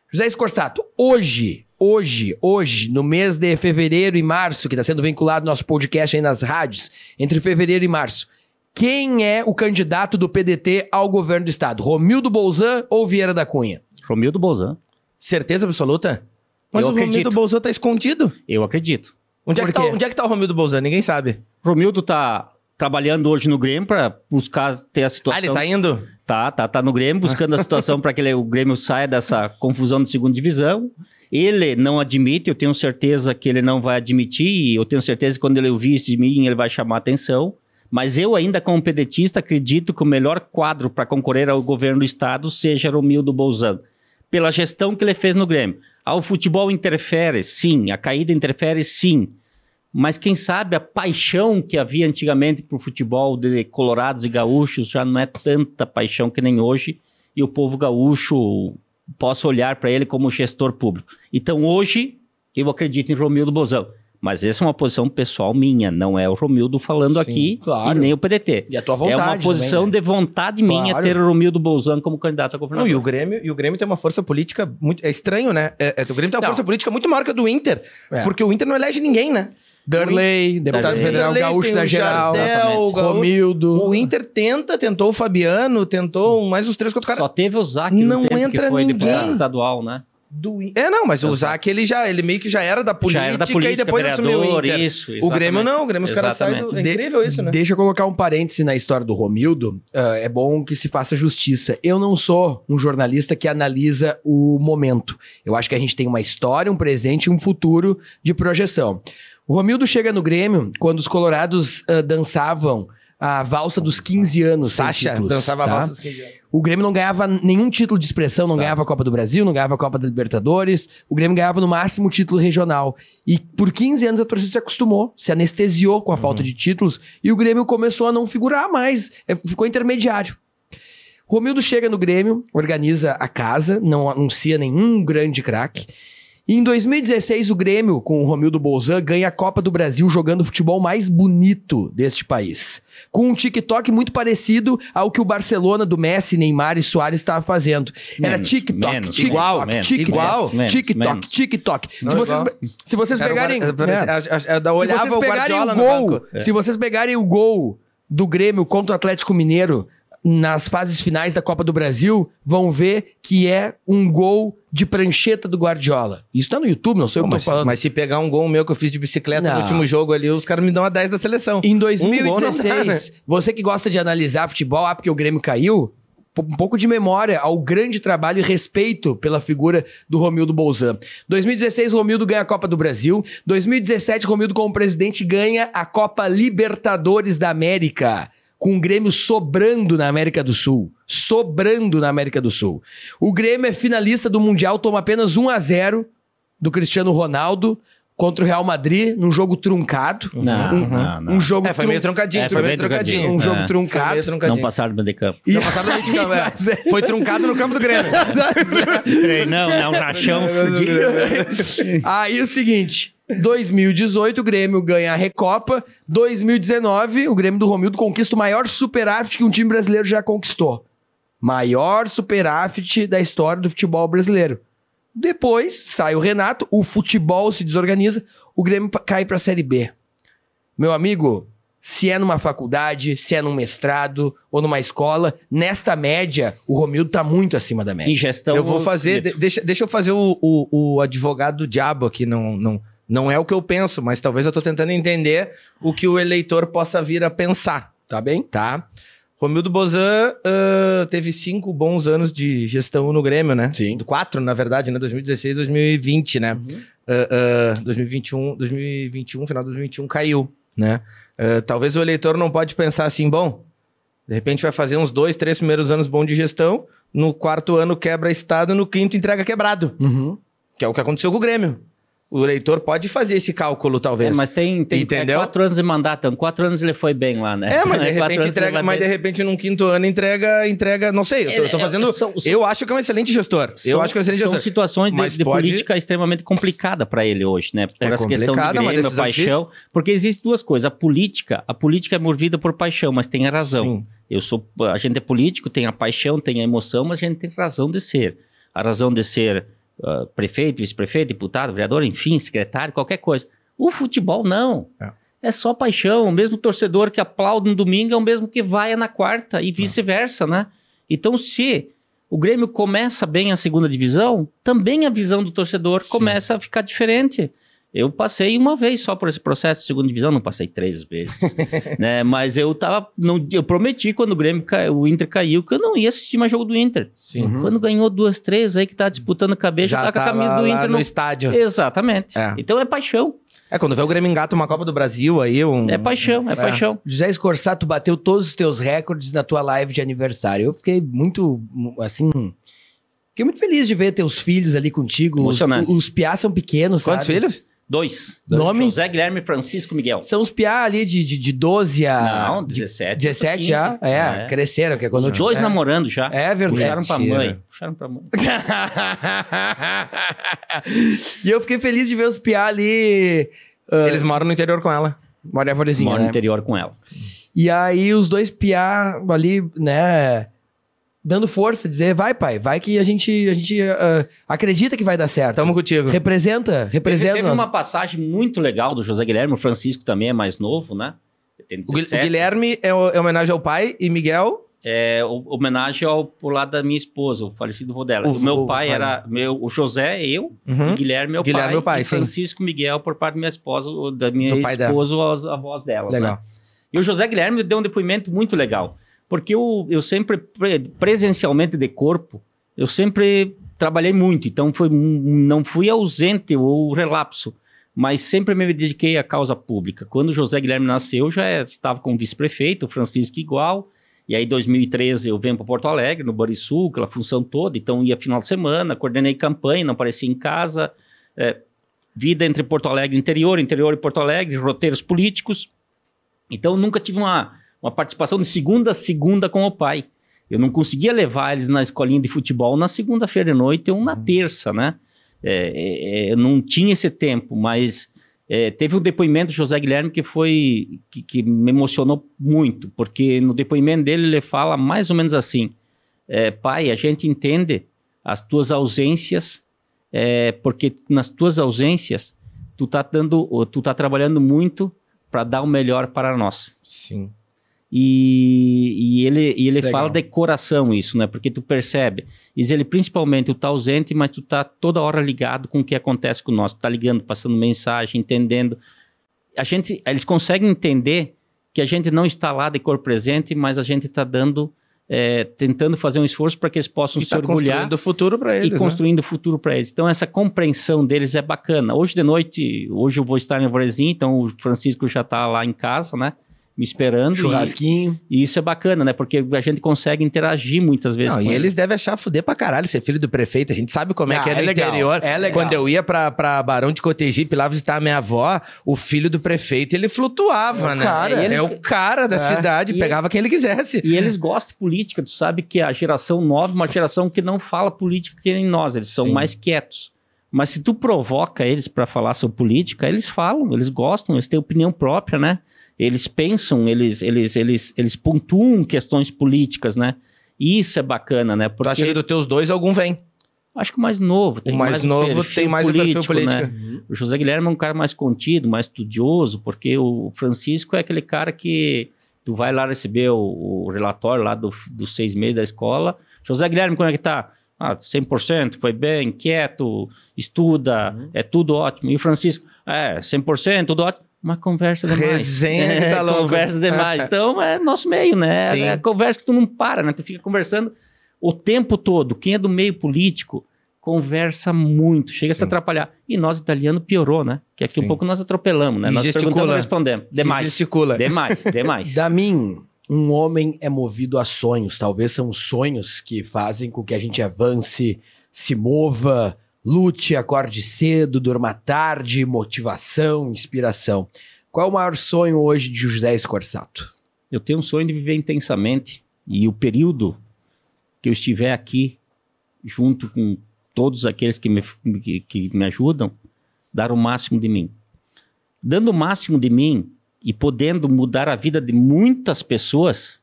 José Escorsato, hoje, hoje, hoje, no mês de fevereiro e março, que está sendo vinculado ao nosso podcast aí nas rádios, entre fevereiro e março, quem é o candidato do PDT ao governo do estado? Romildo Bolzan ou Vieira da Cunha? Romildo Bolzan. Certeza absoluta? Mas Eu o Romildo acredito. Bolzan tá escondido. Eu acredito. Onde é, que tá, onde é que tá o Romildo Bolzan? Ninguém sabe. Romildo tá trabalhando hoje no Grêmio para buscar ter a situação. Ah, ele tá indo? Tá, tá, tá no Grêmio, buscando a situação para que ele- o Grêmio saia dessa confusão de segunda divisão. Ele não admite, eu tenho certeza que ele não vai admitir, e eu tenho certeza que quando ele ouvir isso de mim, ele vai chamar atenção. Mas eu, ainda como pedetista, acredito que o melhor quadro para concorrer ao governo do Estado seja Romildo Bolzan. Pela gestão que ele fez no Grêmio. Ah, o futebol interfere, sim. A caída interfere, sim. Mas quem sabe a paixão que havia antigamente para o futebol de colorados e gaúchos já não é tanta paixão que nem hoje, e o povo gaúcho possa olhar para ele como gestor público. Então hoje eu acredito em Romildo Bozão. Mas essa é uma posição pessoal minha, não é o Romildo falando Sim, aqui claro. e nem o PDT. E a tua vontade é uma posição também, né? de vontade minha Claro. ter o Romildo Bolzan como candidato a Não, governador. e o Grêmio, e o Grêmio tem uma força política muito. É estranho, né? É, é, o Grêmio tem uma Não. força política muito maior que a do Inter. É. Porque o Inter não elege ninguém, né? Darley, deputado Darley. federal Darley, gaúcho da geral, Jardel, o Gaúcho. Romildo. O Inter tenta, tentou o Fabiano, tentou mais uns três, quatro caras. Só teve o Zac Não no tempo entra que foi ninguém. estadual, né? Do... É, não, mas o. Zac, ele já, ele meio que já era da política, Já era da política, e depois assumiu o vereador, Inter. isso, o Grêmio não, o Grêmio os caras saem. do- É incrível isso, né? Deixa eu colocar um parêntese na história do Romildo. Ah, é bom que se faça justiça. Eu não sou um jornalista que analisa o momento. Eu acho que a gente tem uma história, um presente e um futuro de projeção. O Romildo chega no Grêmio quando os colorados ah, dançavam a valsa dos 15 anos. sem Sasha títulos, dançava tá? a valsa dos 15 anos. O Grêmio não ganhava nenhum título de expressão, não Exato. ganhava a Copa do Brasil, não ganhava a Copa da Libertadores. O Grêmio ganhava no máximo o título regional. E por 15 anos a torcida se acostumou, se anestesiou com a falta de títulos e o Grêmio começou a não figurar mais, é, ficou intermediário. Romildo chega no Grêmio, organiza a casa, não anuncia nenhum grande craque. E em 2016, o Grêmio, com o Romildo Bolzan, ganha a Copa do Brasil jogando o futebol mais bonito deste país. Com um TikTok muito parecido ao que o Barcelona do Messi, Neymar e Soares estava fazendo. Era Menos, TikTok, menos, TikTok, igual, menos, TikTok, igual, menos, TikTok, menos. TikTok. Não, Se vocês, se vocês Era pegarem... é. Se vocês o pegarem o gol. É. se vocês pegarem o gol do Grêmio contra o Atlético Mineiro nas fases finais da Copa do Brasil, vão ver que é um gol de prancheta do Guardiola. Isso tá no YouTube, não sei o que eu tô falando. mas se pegar um gol meu que eu fiz de bicicleta Não. no último jogo ali, os caras me dão a 10 da seleção. Em Um gol não 2016, dá, você que gosta de analisar futebol, ah, porque o Grêmio caiu, um pouco de memória ao grande trabalho e respeito pela figura do Romildo Bolzan. 2016, o Romildo ganha a Copa do Brasil. 2017, o Romildo, como presidente, ganha a Copa Libertadores da América. Com o Grêmio sobrando na América do Sul. Sobrando na América do Sul. O Grêmio é finalista do Mundial, toma apenas 1 a 0 do CristianoRonaldo contra o Real Madrid, num jogo truncado. Não, Um- não, não. Um jogo É, foi meio trun- truncadinho, É, foi meio truncadinho. um É. jogo Foi truncado. truncadinho. Não passaram do meio de campo. E- Não passaram no meio de campo, é. É- Foi truncado no campo do Grêmio. Não, é um rachão fudido. Aí o seguinte, 2018 o Grêmio ganha a Recopa, 2019 o Grêmio do Romildo conquista o maior superávit que um time brasileiro já conquistou. Maior superávit da história do futebol brasileiro. Depois sai o Renato, o futebol se desorganiza, o Grêmio cai pra Série B. Meu amigo, se é numa faculdade, se é num mestrado ou numa escola, nesta média, o Romildo tá muito acima da média. Em gestão. eu vou fazer, de- deixa, deixa eu fazer o, o, o advogado do diabo aqui, não, não, não é o que eu penso, mas talvez eu tô tentando entender o que o eleitor possa vir a pensar, Tá bem? tá? Romildo Bozan ah, teve cinco bons anos de gestão no Grêmio, né? Sim. Quatro, na verdade, né? 2016 2020, né? Ah, ah, 2021, 2021, final de 2021 caiu, né? Talvez o eleitor não pode pensar assim, bom, de repente vai fazer uns dois, três primeiros anos bons de gestão, no quarto ano quebra estado, no quinto entrega quebrado, Uhum. que é o que aconteceu com o Grêmio. O eleitor pode fazer esse cálculo, talvez. É, mas tem, tem Entendeu? é quatro anos de mandato. Quatro anos ele foi bem lá, né? É, mas de repente entrega, mas de repente num quinto ano entrega, entrega, não sei, eu tô, eu tô É, é, fazendo, são- são- eu acho que é um excelente gestor. eu São- acho que é um excelente São gestor. situações de, Mas de pode- política extremamente complicada para ele hoje, né? Por É essa questão de Grêmio, paixão. Porque existem duas coisas. A política, a política é movida por paixão, mas tem a razão. Sim. Eu sou, a gente é político, tem a paixão, tem a emoção, mas a gente tem razão de ser. A razão de ser ah, prefeito, vice-prefeito, deputado, vereador, enfim, secretário, qualquer coisa. O futebol não. É. É só paixão. O mesmo torcedor que aplaude no domingo é o mesmo que vai na quarta e vice-versa, né? Então, se o Grêmio começa bem a segunda divisão, também a visão do torcedor começa a ficar diferente. Eu passei uma vez só por esse processo de segunda divisão, não passei três vezes, né? Mas eu tava, não, eu prometi quando o Grêmio caiu, o Inter caiu que eu não ia assistir mais jogo do Inter. Sim. Uhum. Quando ganhou duas, três aí que tá disputando cabeça, já, tá com a camisa do lá Inter no no estádio. Exatamente. É. Então é paixão. É, quando vê o Grêmio engata uma Copa do Brasil aí, um... É paixão, é, paixão. José Escorsato bateu todos os teus recordes na tua live de aniversário. Eu fiquei muito, assim... Fiquei muito feliz de ver teus filhos ali contigo. Os, Emocionante. os piás são pequenos, Quantos sabe? filhos? Dois. Nome? José Guilherme Francisco Miguel. São os piá ali de, de, de 12 a... Não, de 17. 17 15. já? É, cresceram. Que é quando Os dois é. namorando já. É verdade. Puxaram pra mãe. Puxaram pra mãe. e eu fiquei feliz de ver os piá ali... ah, Eles moram no interior com ela. Mora em Arvorezinha, Mora no né? interior com ela. E aí os dois piá ali, né, dando força, dizer, vai pai, vai que a gente, a gente ah, acredita que vai dar certo. Tamo contigo. Representa, Teve, representa. teve nós. uma passagem muito legal do José Guilherme. O Francisco também é mais novo, né? Tem O Gui- 17. Guilherme é, o- é homenagem ao pai e Miguel... É o- homenagem ao pro lado da minha esposa, o falecido vô dela. O O, meu pai pai. era meu, o José, eu, Uhum. e Guilherme meu Guilherme, pai, meu pai, e sim. Francisco Miguel por parte da minha esposa, da minha esposa, os avós dela. Legal. Né? E o José Guilherme deu um depoimento muito legal, porque eu, eu sempre, pre- presencialmente de corpo, eu sempre trabalhei muito, então foi, não fui ausente ou relapso. mas sempre me dediquei à causa pública. Quando José Guilherme nasceu, já estava como vice-prefeito, Francisco igual, e aí, em 2013, eu venho para Porto Alegre, no Borisul, aquela função toda. Então, ia final de semana, coordenei campanha, não aparecia em casa. É, vida entre Porto Alegre interior, interior e Porto Alegre, roteiros políticos. Então, nunca tive uma, uma participação de segunda a segunda com o pai. Eu não conseguia levar eles na escolinha de futebol na segunda-feira de noite ou na uhum. terça, né? É, é, é não tinha esse tempo, mas é, teve um depoimento do José Guilherme que foi que, que, me emocionou muito, porque no depoimento dele ele fala mais ou menos assim: é, pai, a gente entende as tuas ausências, é, porque nas tuas ausências tu tá dando, tu tá trabalhando muito para dar o melhor para nós. Sim. E, e ele, e ele fala de coração isso, né? Porque tu percebe. Diz ele, principalmente, tu tá ausente, mas tu tá toda hora ligado com o que acontece com nós. Tu tá ligando, passando mensagem, entendendo. A gente, eles conseguem entender que a gente não está lá de cor presente, mas a gente está dando, é, tentando fazer um esforço para que eles possam e se tá orgulhar. construindo o futuro para eles. E né? construindo o futuro para eles. Então, essa compreensão deles é bacana. Hoje de noite, hoje eu vou estar em Vorezinho, então o Francisco já está lá em casa, né? Me esperando. Churrasquinho. E, e, isso é bacana, né? Porque a gente consegue interagir muitas vezes Não, com e eles devem achar fuder pra caralho ser filho do prefeito. A gente sabe como é ah, que é, é no legal, interior. É legal. Quando eu ia pra, pra Barão de Cotegipe lá visitar a minha avó, o filho do prefeito, ele flutuava, é né? Cara, eles... É o cara da é. cidade, e pegava quem ele quisesse. E eles gostam de política. Tu sabe que a geração nova é uma geração que não fala política que nem nós. Eles são Sim. mais quietos. Mas se tu provoca eles para falar sobre política, eles falam, eles gostam, eles têm opinião própria, né? Eles pensam, eles, eles, eles, eles pontuam questões políticas, né? E isso é bacana, né? Porque... Tu acha que dos teus dois algum vem? Acho que o mais novo. Tem o mais, mais novo tem mais político, perfil político. Né? O José Guilherme é um cara mais contido, mais estudioso, porque o Francisco é aquele cara que tu vai lá receber o, o relatório lá do, dos seis meses da escola. José Guilherme, como é que tá? Ah, 100%, foi bem, quieto, estuda, uhum. é tudo ótimo. E o Francisco, é, 100%, tudo ótimo uma conversa demais. Resenha é, tá louco. Conversa demais. Então, é nosso meio, né? Sim. É conversa que tu não para, né? Tu fica conversando o tempo todo. Quem é do meio político conversa muito, chega Sim. a se atrapalhar. E nós, italiano, piorou, né? Que aqui Sim. um pouco nós atropelamos, né? E nós gesticula. perguntamos e respondemos. Demais. E gesticula. Demais, demais. da mim, um homem é movido a sonhos. Talvez são sonhos que fazem com que a gente avance, se mova, Lute, acorde cedo, durma tarde, motivação, inspiração. Qual é o maior sonho hoje de José Escorsato? Eu tenho um sonho de viver intensamente e o período que eu estiver aqui, junto com todos aqueles que me, que, que me ajudam, dar o máximo de mim. Dando o máximo de mim e podendo mudar a vida de muitas pessoas,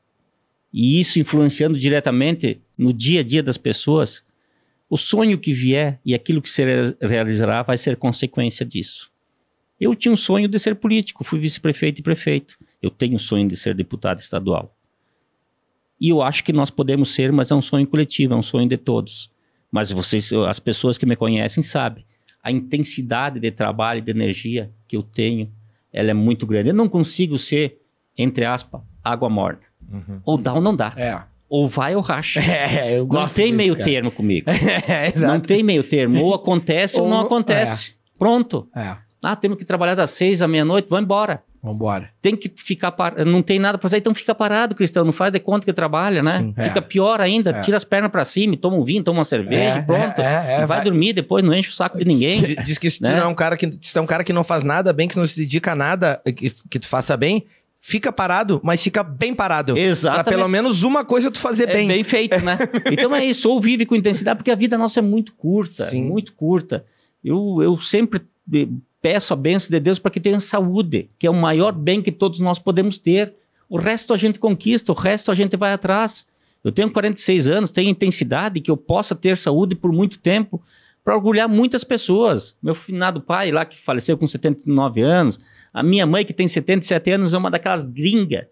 e isso influenciando diretamente no dia a dia das pessoas, o sonho que vier e aquilo que se realizará vai ser consequência disso. Eu tinha um sonho de ser político, fui vice-prefeito e prefeito. Eu tenho o sonho de ser deputado estadual. E eu acho que nós podemos ser, mas é um sonho coletivo, é um sonho de todos. Mas vocês, as pessoas que me conhecem sabem a intensidade de trabalho e de energia que eu tenho, ela é muito grande. Eu não consigo ser, entre aspas, água morna. Uhum. Ou dá ou não dá. É ou vai ou racha. É, eu gosto Não tem disso, meio cara. termo comigo. é, exato. Não tem meio termo. Ou acontece ou, ou não acontece. É. Pronto. É. Ah, temos que trabalhar das seis à meia-noite, vamos embora. Vamos embora. Tem que ficar parado. Não tem nada para fazer, então fica parado, Cristão. Não faz de conta que trabalha, né? Sim, fica é. pior ainda. É. Tira as pernas para cima, toma um vinho, toma uma cerveja, é, pronto. É, é, vai, vai, dormir depois, não enche o saco de ninguém. Diz que se né? tu, é um cara que, se tu é um cara que não faz nada bem, que não se dedica a nada que, que tu faça bem, fica parado, mas fica bem parado. Exato. Pra pelo menos uma coisa tu fazer é bem. Bem feito, né? então é isso, ou vive com intensidade, porque a vida nossa é muito curta, Sim. muito curta. Eu, eu sempre peço a bênção de Deus para que tenha saúde, que é o maior bem que todos nós podemos ter. O resto a gente conquista, o resto a gente vai atrás. Eu tenho 46 anos, tenho intensidade, que eu possa ter saúde por muito tempo, para orgulhar muitas pessoas. Meu finado pai lá, que faleceu com 79 anos, a minha mãe, que tem 77 anos, é uma daquelas gringas.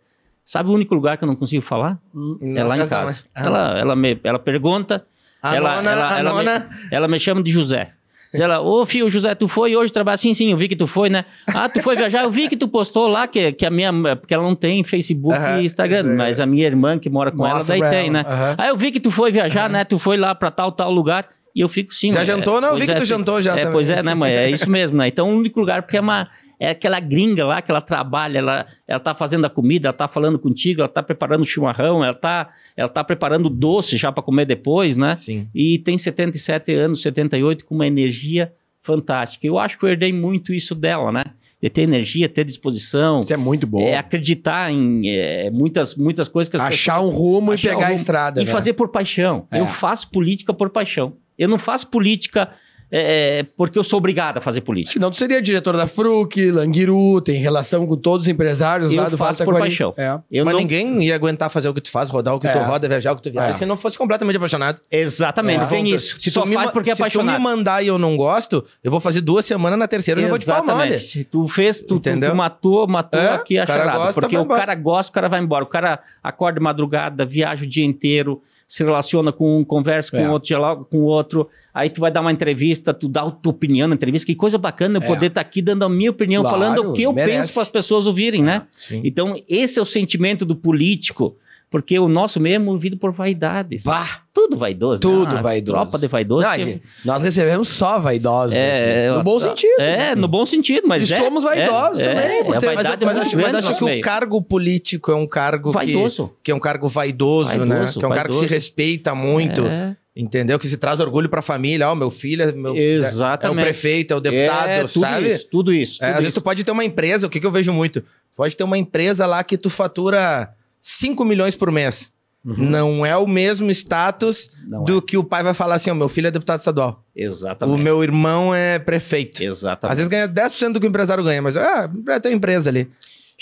Sabe o único lugar que eu não consigo falar? Não, é lá em casa. Ah. Ela, ela, me, ela pergunta, a ela, nona, ela, ela, nona... me, ela me chama de José. Diz ela, ô filho, José, tu foi hoje trabalhar? Sim, sim, eu vi que tu foi, né? Ah, tu foi viajar? Eu vi que tu postou lá, que, que a minha. Porque ela não tem Facebook uh -huh, e Instagram, é. mas a minha irmã que mora com Nossa, ela, daí tem, né? Uh -huh. Ah, eu vi que tu foi viajar, uh -huh. né? Tu foi lá pra tal, tal lugar. E eu fico sim. Já é, jantou? Não, eu vi que é, tu jantou já É, também. pois é, né, mãe? É isso mesmo, né? Então, o único lugar, porque é uma. É aquela gringa lá que ela trabalha, ela, ela tá fazendo a comida, ela tá falando contigo, ela tá preparando o chimarrão, ela tá, ela tá preparando doce já para comer depois, né? Sim. E tem 77 anos, 78, com uma energia fantástica. Eu acho que eu herdei muito isso dela, né? De ter energia, ter disposição, Isso é muito bom. é, acreditar em é, muitas, muitas coisas que as Achar pessoas... um rumo achar e um pegar a rumo estrada. E né? fazer por paixão. É. Eu faço política por paixão. Eu não faço política é, porque eu sou obrigado a fazer política. Senão tu seria diretor da Fruc, Languiru, tem relação com todos os empresários lá Eu do faço por paixão. É. Eu Mas não... ninguém ia aguentar fazer o que tu faz, rodar o que tu É. roda, viajar o que tu viaja, É. se não fosse completamente apaixonado. Exatamente, É. tem isso. Se Só tu me faz porque é se tu me apaixonado. mandar e eu não gosto, eu vou fazer duas semanas, na terceira eu já vou te palmar, olha. Exatamente. Tu fez, tu, tu, Entendeu? tu matou, matou É, aqui a charada. gosta, porque o cara gosta, o cara vai embora. O cara acorda de madrugada, viaja o dia inteiro, se relaciona com um, conversa com É. outro, dialoga com outro. Aí tu vai dar uma entrevista, tu dá a tua opinião na entrevista. Que coisa bacana eu É. poder estar aqui dando a minha opinião, Claro, falando o que eu merece. penso para as pessoas ouvirem, né? Sim. Então, esse é o sentimento do político. Porque o nosso meio é movido por vaidades. Bah, Tudo vaidoso. Tudo né? vaidoso. Tropa de vaidoso. não, que- nós recebemos só vaidosos. É, aqui. no bom sentido. É, no bom sentido, mas E é, somos vaidosos é, também, É, ter- mas Mas, eu- é acho, mas acho que o meio. cargo político é um cargo que, Vaidoso. que é um cargo vaidoso, né? Vaidoso, Que é um cargo que se respeita muito, É. entendeu? Que se traz orgulho pra família. Ó, meu filho é, meu, Exatamente. é o prefeito, é o deputado, É, tudo sabe? Isso, tudo isso. É, tudo às vezes isso. tu pode ter uma empresa, o que, que eu vejo muito? Tu pode ter uma empresa lá que tu fatura 5 milhões por mês. Não é o mesmo status Não do é. que o pai vai falar assim, ó, meu filho é deputado estadual. Exatamente. O meu irmão é prefeito. Exatamente. Às vezes ganha 10% do que o empresário ganha, mas ah, é tua empresa ali.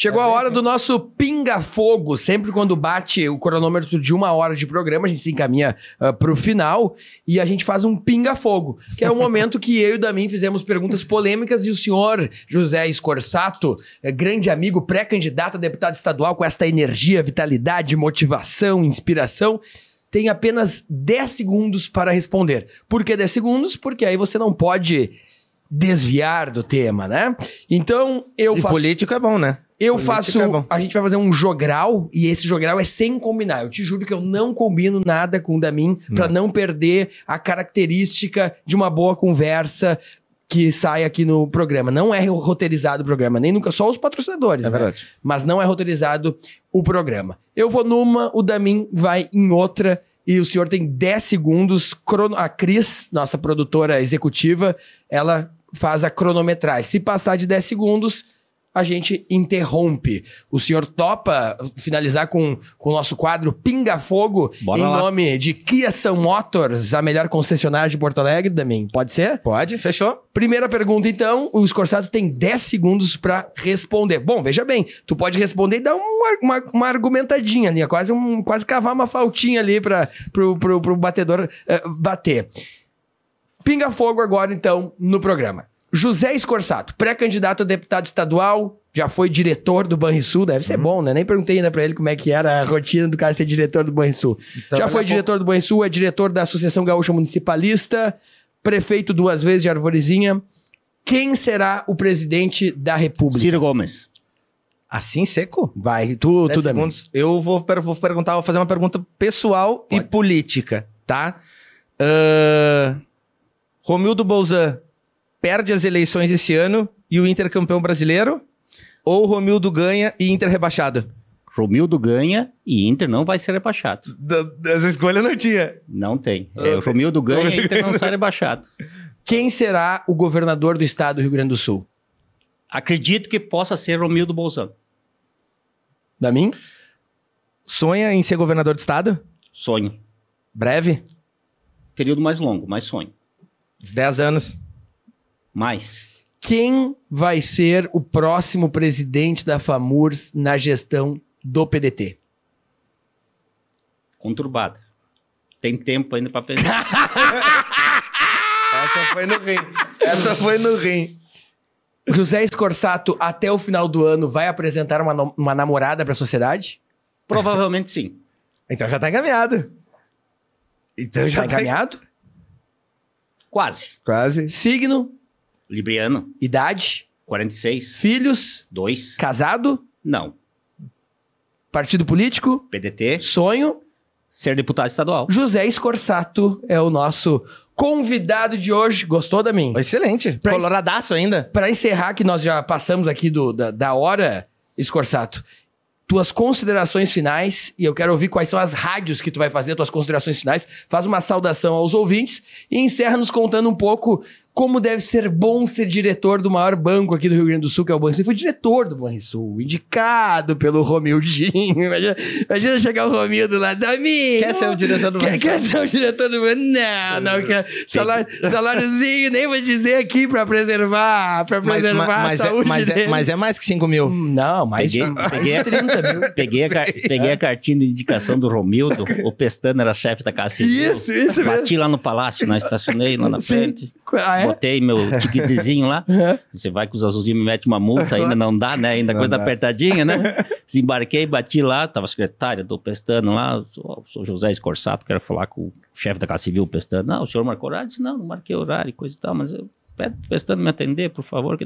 Chegou É a hora do nosso pinga-fogo. Sempre quando bate o cronômetro de uma hora de programa, a gente se encaminha uh, pro final e a gente faz um pinga-fogo, que é o momento que eu e o Damin fizemos perguntas polêmicas e o senhor José Escorsato, eh, grande amigo, pré-candidato a deputado estadual com esta energia, vitalidade, motivação, inspiração, tem apenas 10 segundos para responder. Por que 10 segundos? Porque aí você não pode desviar do tema, né? Então, eu e faço... político é bom, né? Eu Política faço. é a gente vai fazer um jogral e esse jogral é sem combinar. Eu te juro que eu não combino nada com o Damin pra não perder a característica de uma boa conversa que sai aqui no programa. Não é roteirizado o programa, nem nunca, só os patrocinadores. É né? verdade. Mas não é roteirizado o programa. Eu vou numa, o Damin vai em outra. E o senhor tem 10 segundos. Crono... A Cris, nossa produtora executiva, ela faz a cronometragem. Se passar de 10 segundos, a gente interrompe. O senhor topa finalizar com, com o nosso quadro Pinga Fogo Bora em lá. nome de Kia São Motors, a melhor concessionária de Porto Alegre, Damin? Pode ser? Pode, fechou? Primeira pergunta, então. O Scorsato tem 10 segundos pra responder. Bom, veja bem, tu pode responder e dar uma, uma, uma argumentadinha ali, quase, um, quase cavar uma faltinha ali pra, pro, pro, pro batedor eh, bater. Pinga fogo agora, então, no programa. José Escorsato, pré-candidato a deputado estadual, já foi diretor do Banrisul, deve ser bom, né? Nem perguntei ainda pra ele como é que era a rotina do cara ser diretor do Banrisul. Então, já daqui foi diretor do Banrisul, é diretor da Associação Gaúcha Municipalista, prefeito duas vezes de Arvorezinha. Quem será o presidente da República? Ciro Gomes. Assim, seco? Vai, tu, 10 tu segundos. Eu vou, vou perguntar, vou fazer uma pergunta pessoal e política, tá? Ah, Romildo Bolzan perde as eleições esse ano e o Inter campeão brasileiro? Ou Romildo ganha e Inter rebaixado? Romildo ganha e Inter não vai ser rebaixado. Da- Essa escolha não tinha. Não tem. É, o Romildo ganha e Inter não sai rebaixado. Quem será o governador do estado do Rio Grande do Sul? Acredito que possa ser Romildo Bolzano. Damin? Sonha em ser governador de estado? Sonho. Breve? Período mais longo, mais sonho. Uns 10 anos. Mais. Quem vai ser o próximo presidente da FAMURS na gestão do PDT? Conturbada. Tem tempo ainda para pensar. Essa foi no rim. Essa foi no rim. José Escorsato, até o final do ano, vai apresentar uma, no- uma namorada para a sociedade? Provavelmente sim. Então já tá encaminhado. Então já Tá tá encaminhado? Quase. Quase. Signo, Libriano, idade, 46, filhos, 2. casado, Não. partido político, PDT, sonho. ser deputado estadual. José Escorsato é o nosso convidado de hoje. Gostou da mim? Excelente. Pra Coloradaço ainda. Para encerrar, que nós já passamos aqui do, da, da hora, Escorsato, tuas considerações finais, e eu quero ouvir quais são as rádios que tu vai fazer, tuas considerações finais. Faz uma saudação aos ouvintes e encerra nos contando um pouco como deve ser bom ser diretor do maior banco aqui do Rio Grande do Sul, que é o Banrisul. Foi diretor do Banrisul, indicado pelo Romildinho. Imagina, imagina chegar o Romildo lá, Dami! Quer ser o diretor do Quer, Banrisul? quer ser o diretor do banco? Não, não quer. Salário, saláriozinho, nem vou dizer aqui pra preservar, pra Mas, preservar ma- mas a é, saúde mas, é, dele. mas é mais que 5 mil. Não, mais, Peguei- mais peguei a- 30 mil. Peguei a, peguei a cartinha de indicação do Romildo, o Pestano era chefe da Casa Civil. Isso, isso mesmo. Bati lá no palácio, né? Estacionei lá na Sim. frente. Ah, é? Botei meu ticketzinho lá. Você vai com os azulzinhos me mete uma multa, ainda não dá, né? Ainda Não coisa dá. apertadinha, né? Desembarquei, bati lá, tava secretária do Pestano lá, sou, sou José Escorsato, quero falar com o chefe da Casa Civil, Pestano. Não, o senhor marcou horário? Eu disse, não, não marquei horário e coisa e tal, mas eu Pestano me atender, por favor.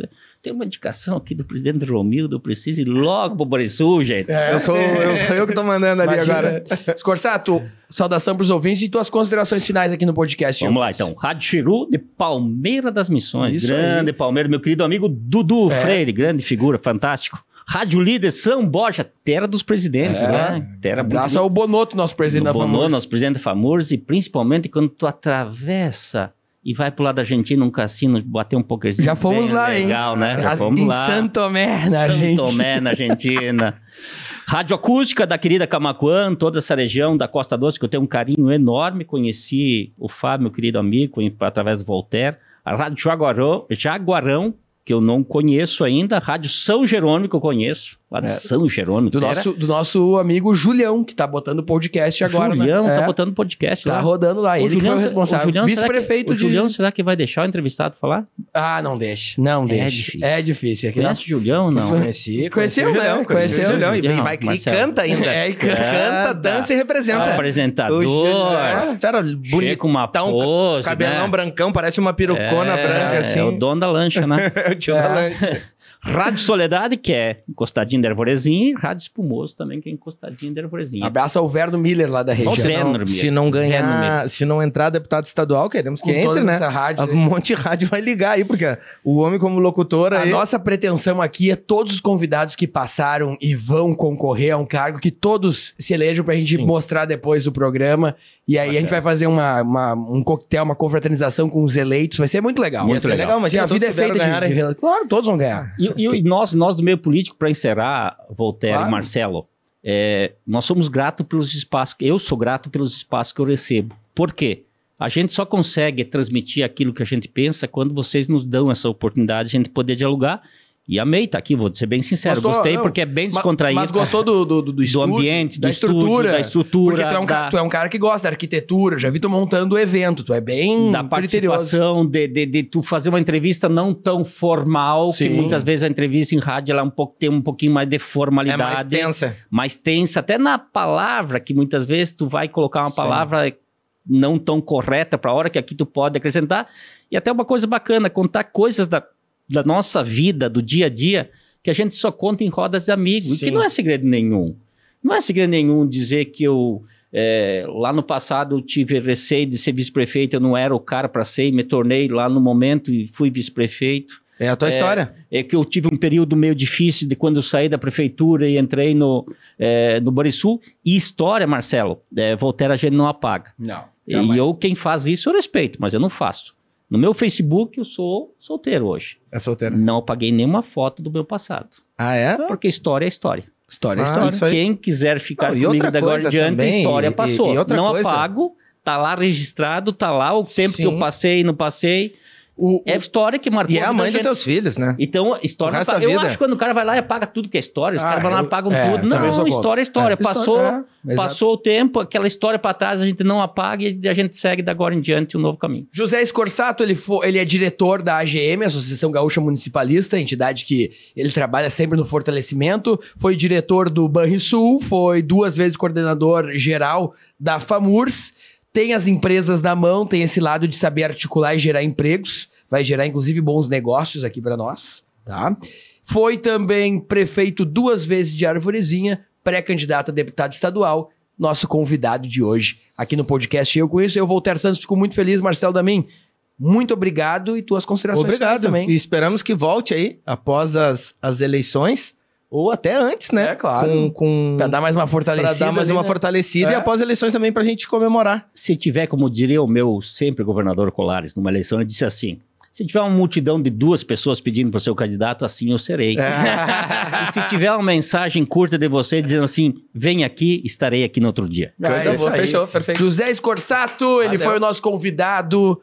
Tem uma indicação aqui do presidente Romildo, eu preciso ir logo pro Borisul, gente. Eu sou eu, sou eu que tô mandando ali Imagina. agora. Escorsato, saudação pros ouvintes e tuas considerações finais aqui no podcast. Vamos lá, então. Rádio Chiru de Palmeira das Missões. Isso grande Palmeira, meu querido amigo Dudu É. Freire, grande figura, fantástico. Rádio Líder São Borja, terra dos presidentes, É. né? Terra Abraço ao Bonoto, nosso presidente do da Bono, FAMURS. nosso presidente famoso, e principalmente quando tu atravessa e vai pro lado da Argentina, um cassino, bater um pokerzinho. Já fomos lá, hein? Legal, né? Já fomos em lá. Santo Tomé, na Santo Argentina. Tomé, na Argentina. Rádio Acústica da querida Camacuã, toda essa região da Costa Doce, que eu tenho um carinho enorme. Conheci o Fábio, meu querido amigo, através do Voltaire. A Rádio Jaguarão, Jaguarão, que eu não conheço ainda. Rádio São Jerônimo, que eu conheço. Lá de É. São Jerônimo. Do nosso, do nosso amigo Julião, que tá botando podcast agora. Julião né? tá É, botando podcast Tá lá. rodando lá. Ele que foi o responsável. o Julião, será que- Vice-prefeito o de... Julião, será que vai deixar o entrevistado falar? Ah, não deixa. Não É deixa. difícil. É difícil. Aqui Conhece o Julião? Não. Conheci, Conheceu, conheci o Julião, né? conheci Conheceu. o Julião. E, Julião, vai, e Marcelo. canta ainda. É, e canta. Dança e representa. Apresentador. O Julião, é, fera, Chega bonito. com uma pose, Cabelão né? brancão, parece uma perucona É, branca assim. É o dono da lancha, né? o tio da lancha. Rádio Soledade, que é encostadinho da Arvorezinha, e Rádio Espumoso também, que é encostadinho da Arvorezinha. Abraço ao Verno Miller lá da região. Se não, se não ganhar, Verno se não entrar deputado estadual, queremos que Com entre, né? rádios Um monte de rádio vai ligar aí, porque o homem como locutor A aí... nossa pretensão aqui é todos os convidados que passaram e vão concorrer a um cargo que todos se elejam pra gente Sim. mostrar depois do programa. E aí a gente vai fazer uma, uma- um coquetel, uma confraternização com os eleitos. Vai ser muito legal. Muito Vai ser legal. Porque Imagina a vida é feita de, ganhar, de... Claro, todos vão ganhar. E, e- e nós, nós do meio político, para encerrar, Voltaire Claro. e Marcelo, é, nós somos gratos pelos espaços, eu sou grato pelos espaços que eu recebo. Por quê? A gente só consegue transmitir aquilo que a gente pensa quando vocês nos dão essa oportunidade de a gente poder dialogar. E amei estar aqui, vou ser bem sincero. Gostou? Gostei Não. porque é bem descontraído. Mas gostou do, do, do, do estúdio, ambiente, da do estúdio, estrutura. da estrutura, Porque tu é, um, da- tu é um cara que gosta da arquitetura. Já vi tu montando o evento. Tu é bem da participação, de, de, de tu fazer uma entrevista não tão formal, que Sim. muitas vezes a entrevista em rádio ela é um pouco, tem um pouquinho mais de É formalidade. mais tensa. mais tensa, até na palavra, que muitas vezes tu vai colocar uma Sim. palavra não tão correta para a hora que aqui tu pode acrescentar. E até uma coisa bacana, contar coisas da, da nossa vida, do dia a dia, que a gente só conta em rodas de amigos, e Sim. que não é segredo nenhum. Não é segredo nenhum dizer que eu, é, lá no passado, eu tive receio de ser vice-prefeito, eu não era o cara para ser, e me tornei lá no momento e fui vice-prefeito É a tua história. é que eu tive um período meio difícil de quando eu saí da prefeitura e entrei no, é, no Borisul. E história, Marcelo, é, Voltaire a gente não apaga. Não. E eu, quem faz isso, eu respeito, mas eu não faço. No meu Facebook, eu sou solteiro hoje. É solteira. Não apaguei nenhuma foto do meu passado. Ah, é? Porque história é história. História é Ah, história. Quem quiser ficar Não, e comigo da agora em diante, a história e- passou. e outra não coisa- apago, tá lá registrado, tá lá o tempo que eu Sim. passei e não passei. O, É história que marcou E é a mãe dos teus filhos, né? Então, história. O não eu vida. acho que quando o cara vai lá e apaga tudo que é história, os Ah, caras vão lá e apagam é, tudo. Não, história é história. É. Passou, é, passou o tempo, aquela história pra trás a gente não apaga e a gente segue da agora em diante um novo caminho. José Escorsato, ele, fo- ele é diretor da AGM, Associação Gaúcha Municipalista, entidade que ele trabalha sempre no fortalecimento. Foi diretor do Banrisul, foi duas vezes coordenador geral da FAMURS. Tem as empresas na mão, tem esse lado de saber articular e gerar empregos. Vai gerar, inclusive, bons negócios aqui para nós, tá? Foi também prefeito duas vezes de Arvorezinha, pré-candidato a deputado estadual nosso convidado de hoje aqui no podcast. Eu com isso, eu, Voltaire Santos, fico muito feliz, Marcelo Damin. Muito obrigado e tuas considerações Obrigado também. E esperamos que volte aí após as, as eleições, ou até antes, né? É, claro. Com, com... Pra dar mais uma Pra fortalecida. dar mais ali, uma né? fortalecida É. e após eleições também pra gente comemorar. Se tiver, como diria o meu sempre governador Colares, numa eleição, ele disse assim: se tiver uma multidão de duas pessoas pedindo para o seu candidato, assim eu serei. É. E se tiver uma mensagem curta de você dizendo assim: vem aqui, estarei aqui no outro dia. É Coisa isso boa, aí. fechou, perfeito. José Escorsato, ele Valeu. foi o nosso convidado.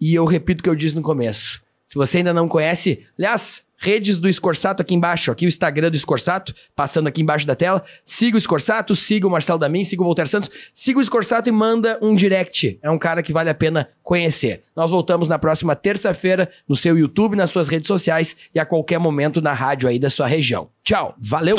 E eu repito o que eu disse no começo. Se você ainda não conhece, aliás, redes do Escorsato aqui embaixo, aqui o Instagram do Escorsato, passando aqui embaixo da tela. Siga o Escorsato, siga o Marcelo Damin, siga o Voltaire Santos, siga o Escorsato e manda um direct. É um cara que vale a pena conhecer. Nós voltamos na próxima terça-feira no seu YouTube, nas suas redes sociais e a qualquer momento na rádio aí da sua região. Tchau, valeu!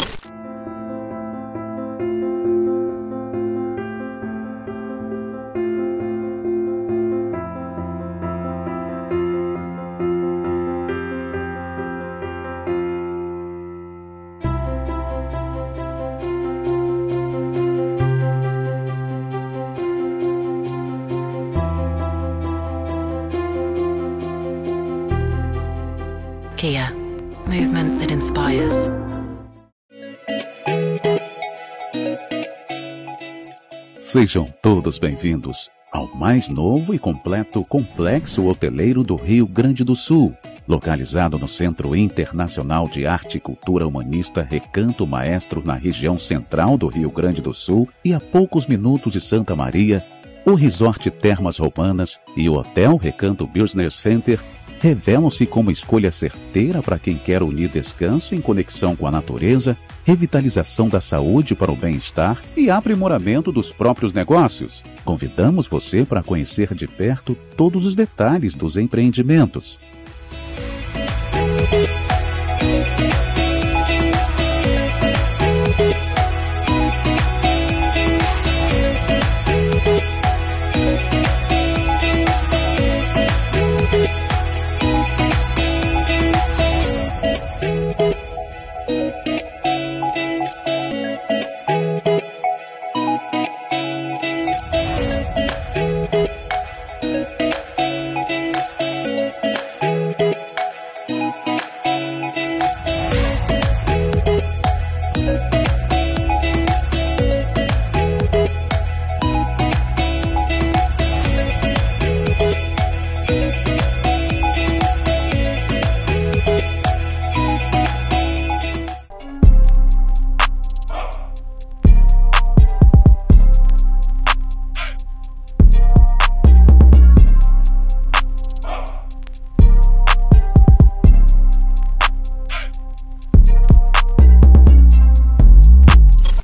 Sejam todos bem-vindos ao mais novo e completo complexo hoteleiro do Rio Grande do Sul, localizado no Centro Internacional de Arte e Cultura Humanista Recanto Maestro, na região central do Rio Grande do Sul e a poucos minutos de Santa Maria. O Resort Termas Romanas e o Hotel Recanto Business Center revelam-se como escolha certeira para quem quer unir descanso em conexão com a natureza, revitalização da saúde para o bem-estar e aprimoramento dos próprios negócios. Convidamos você para conhecer de perto todos os detalhes dos empreendimentos.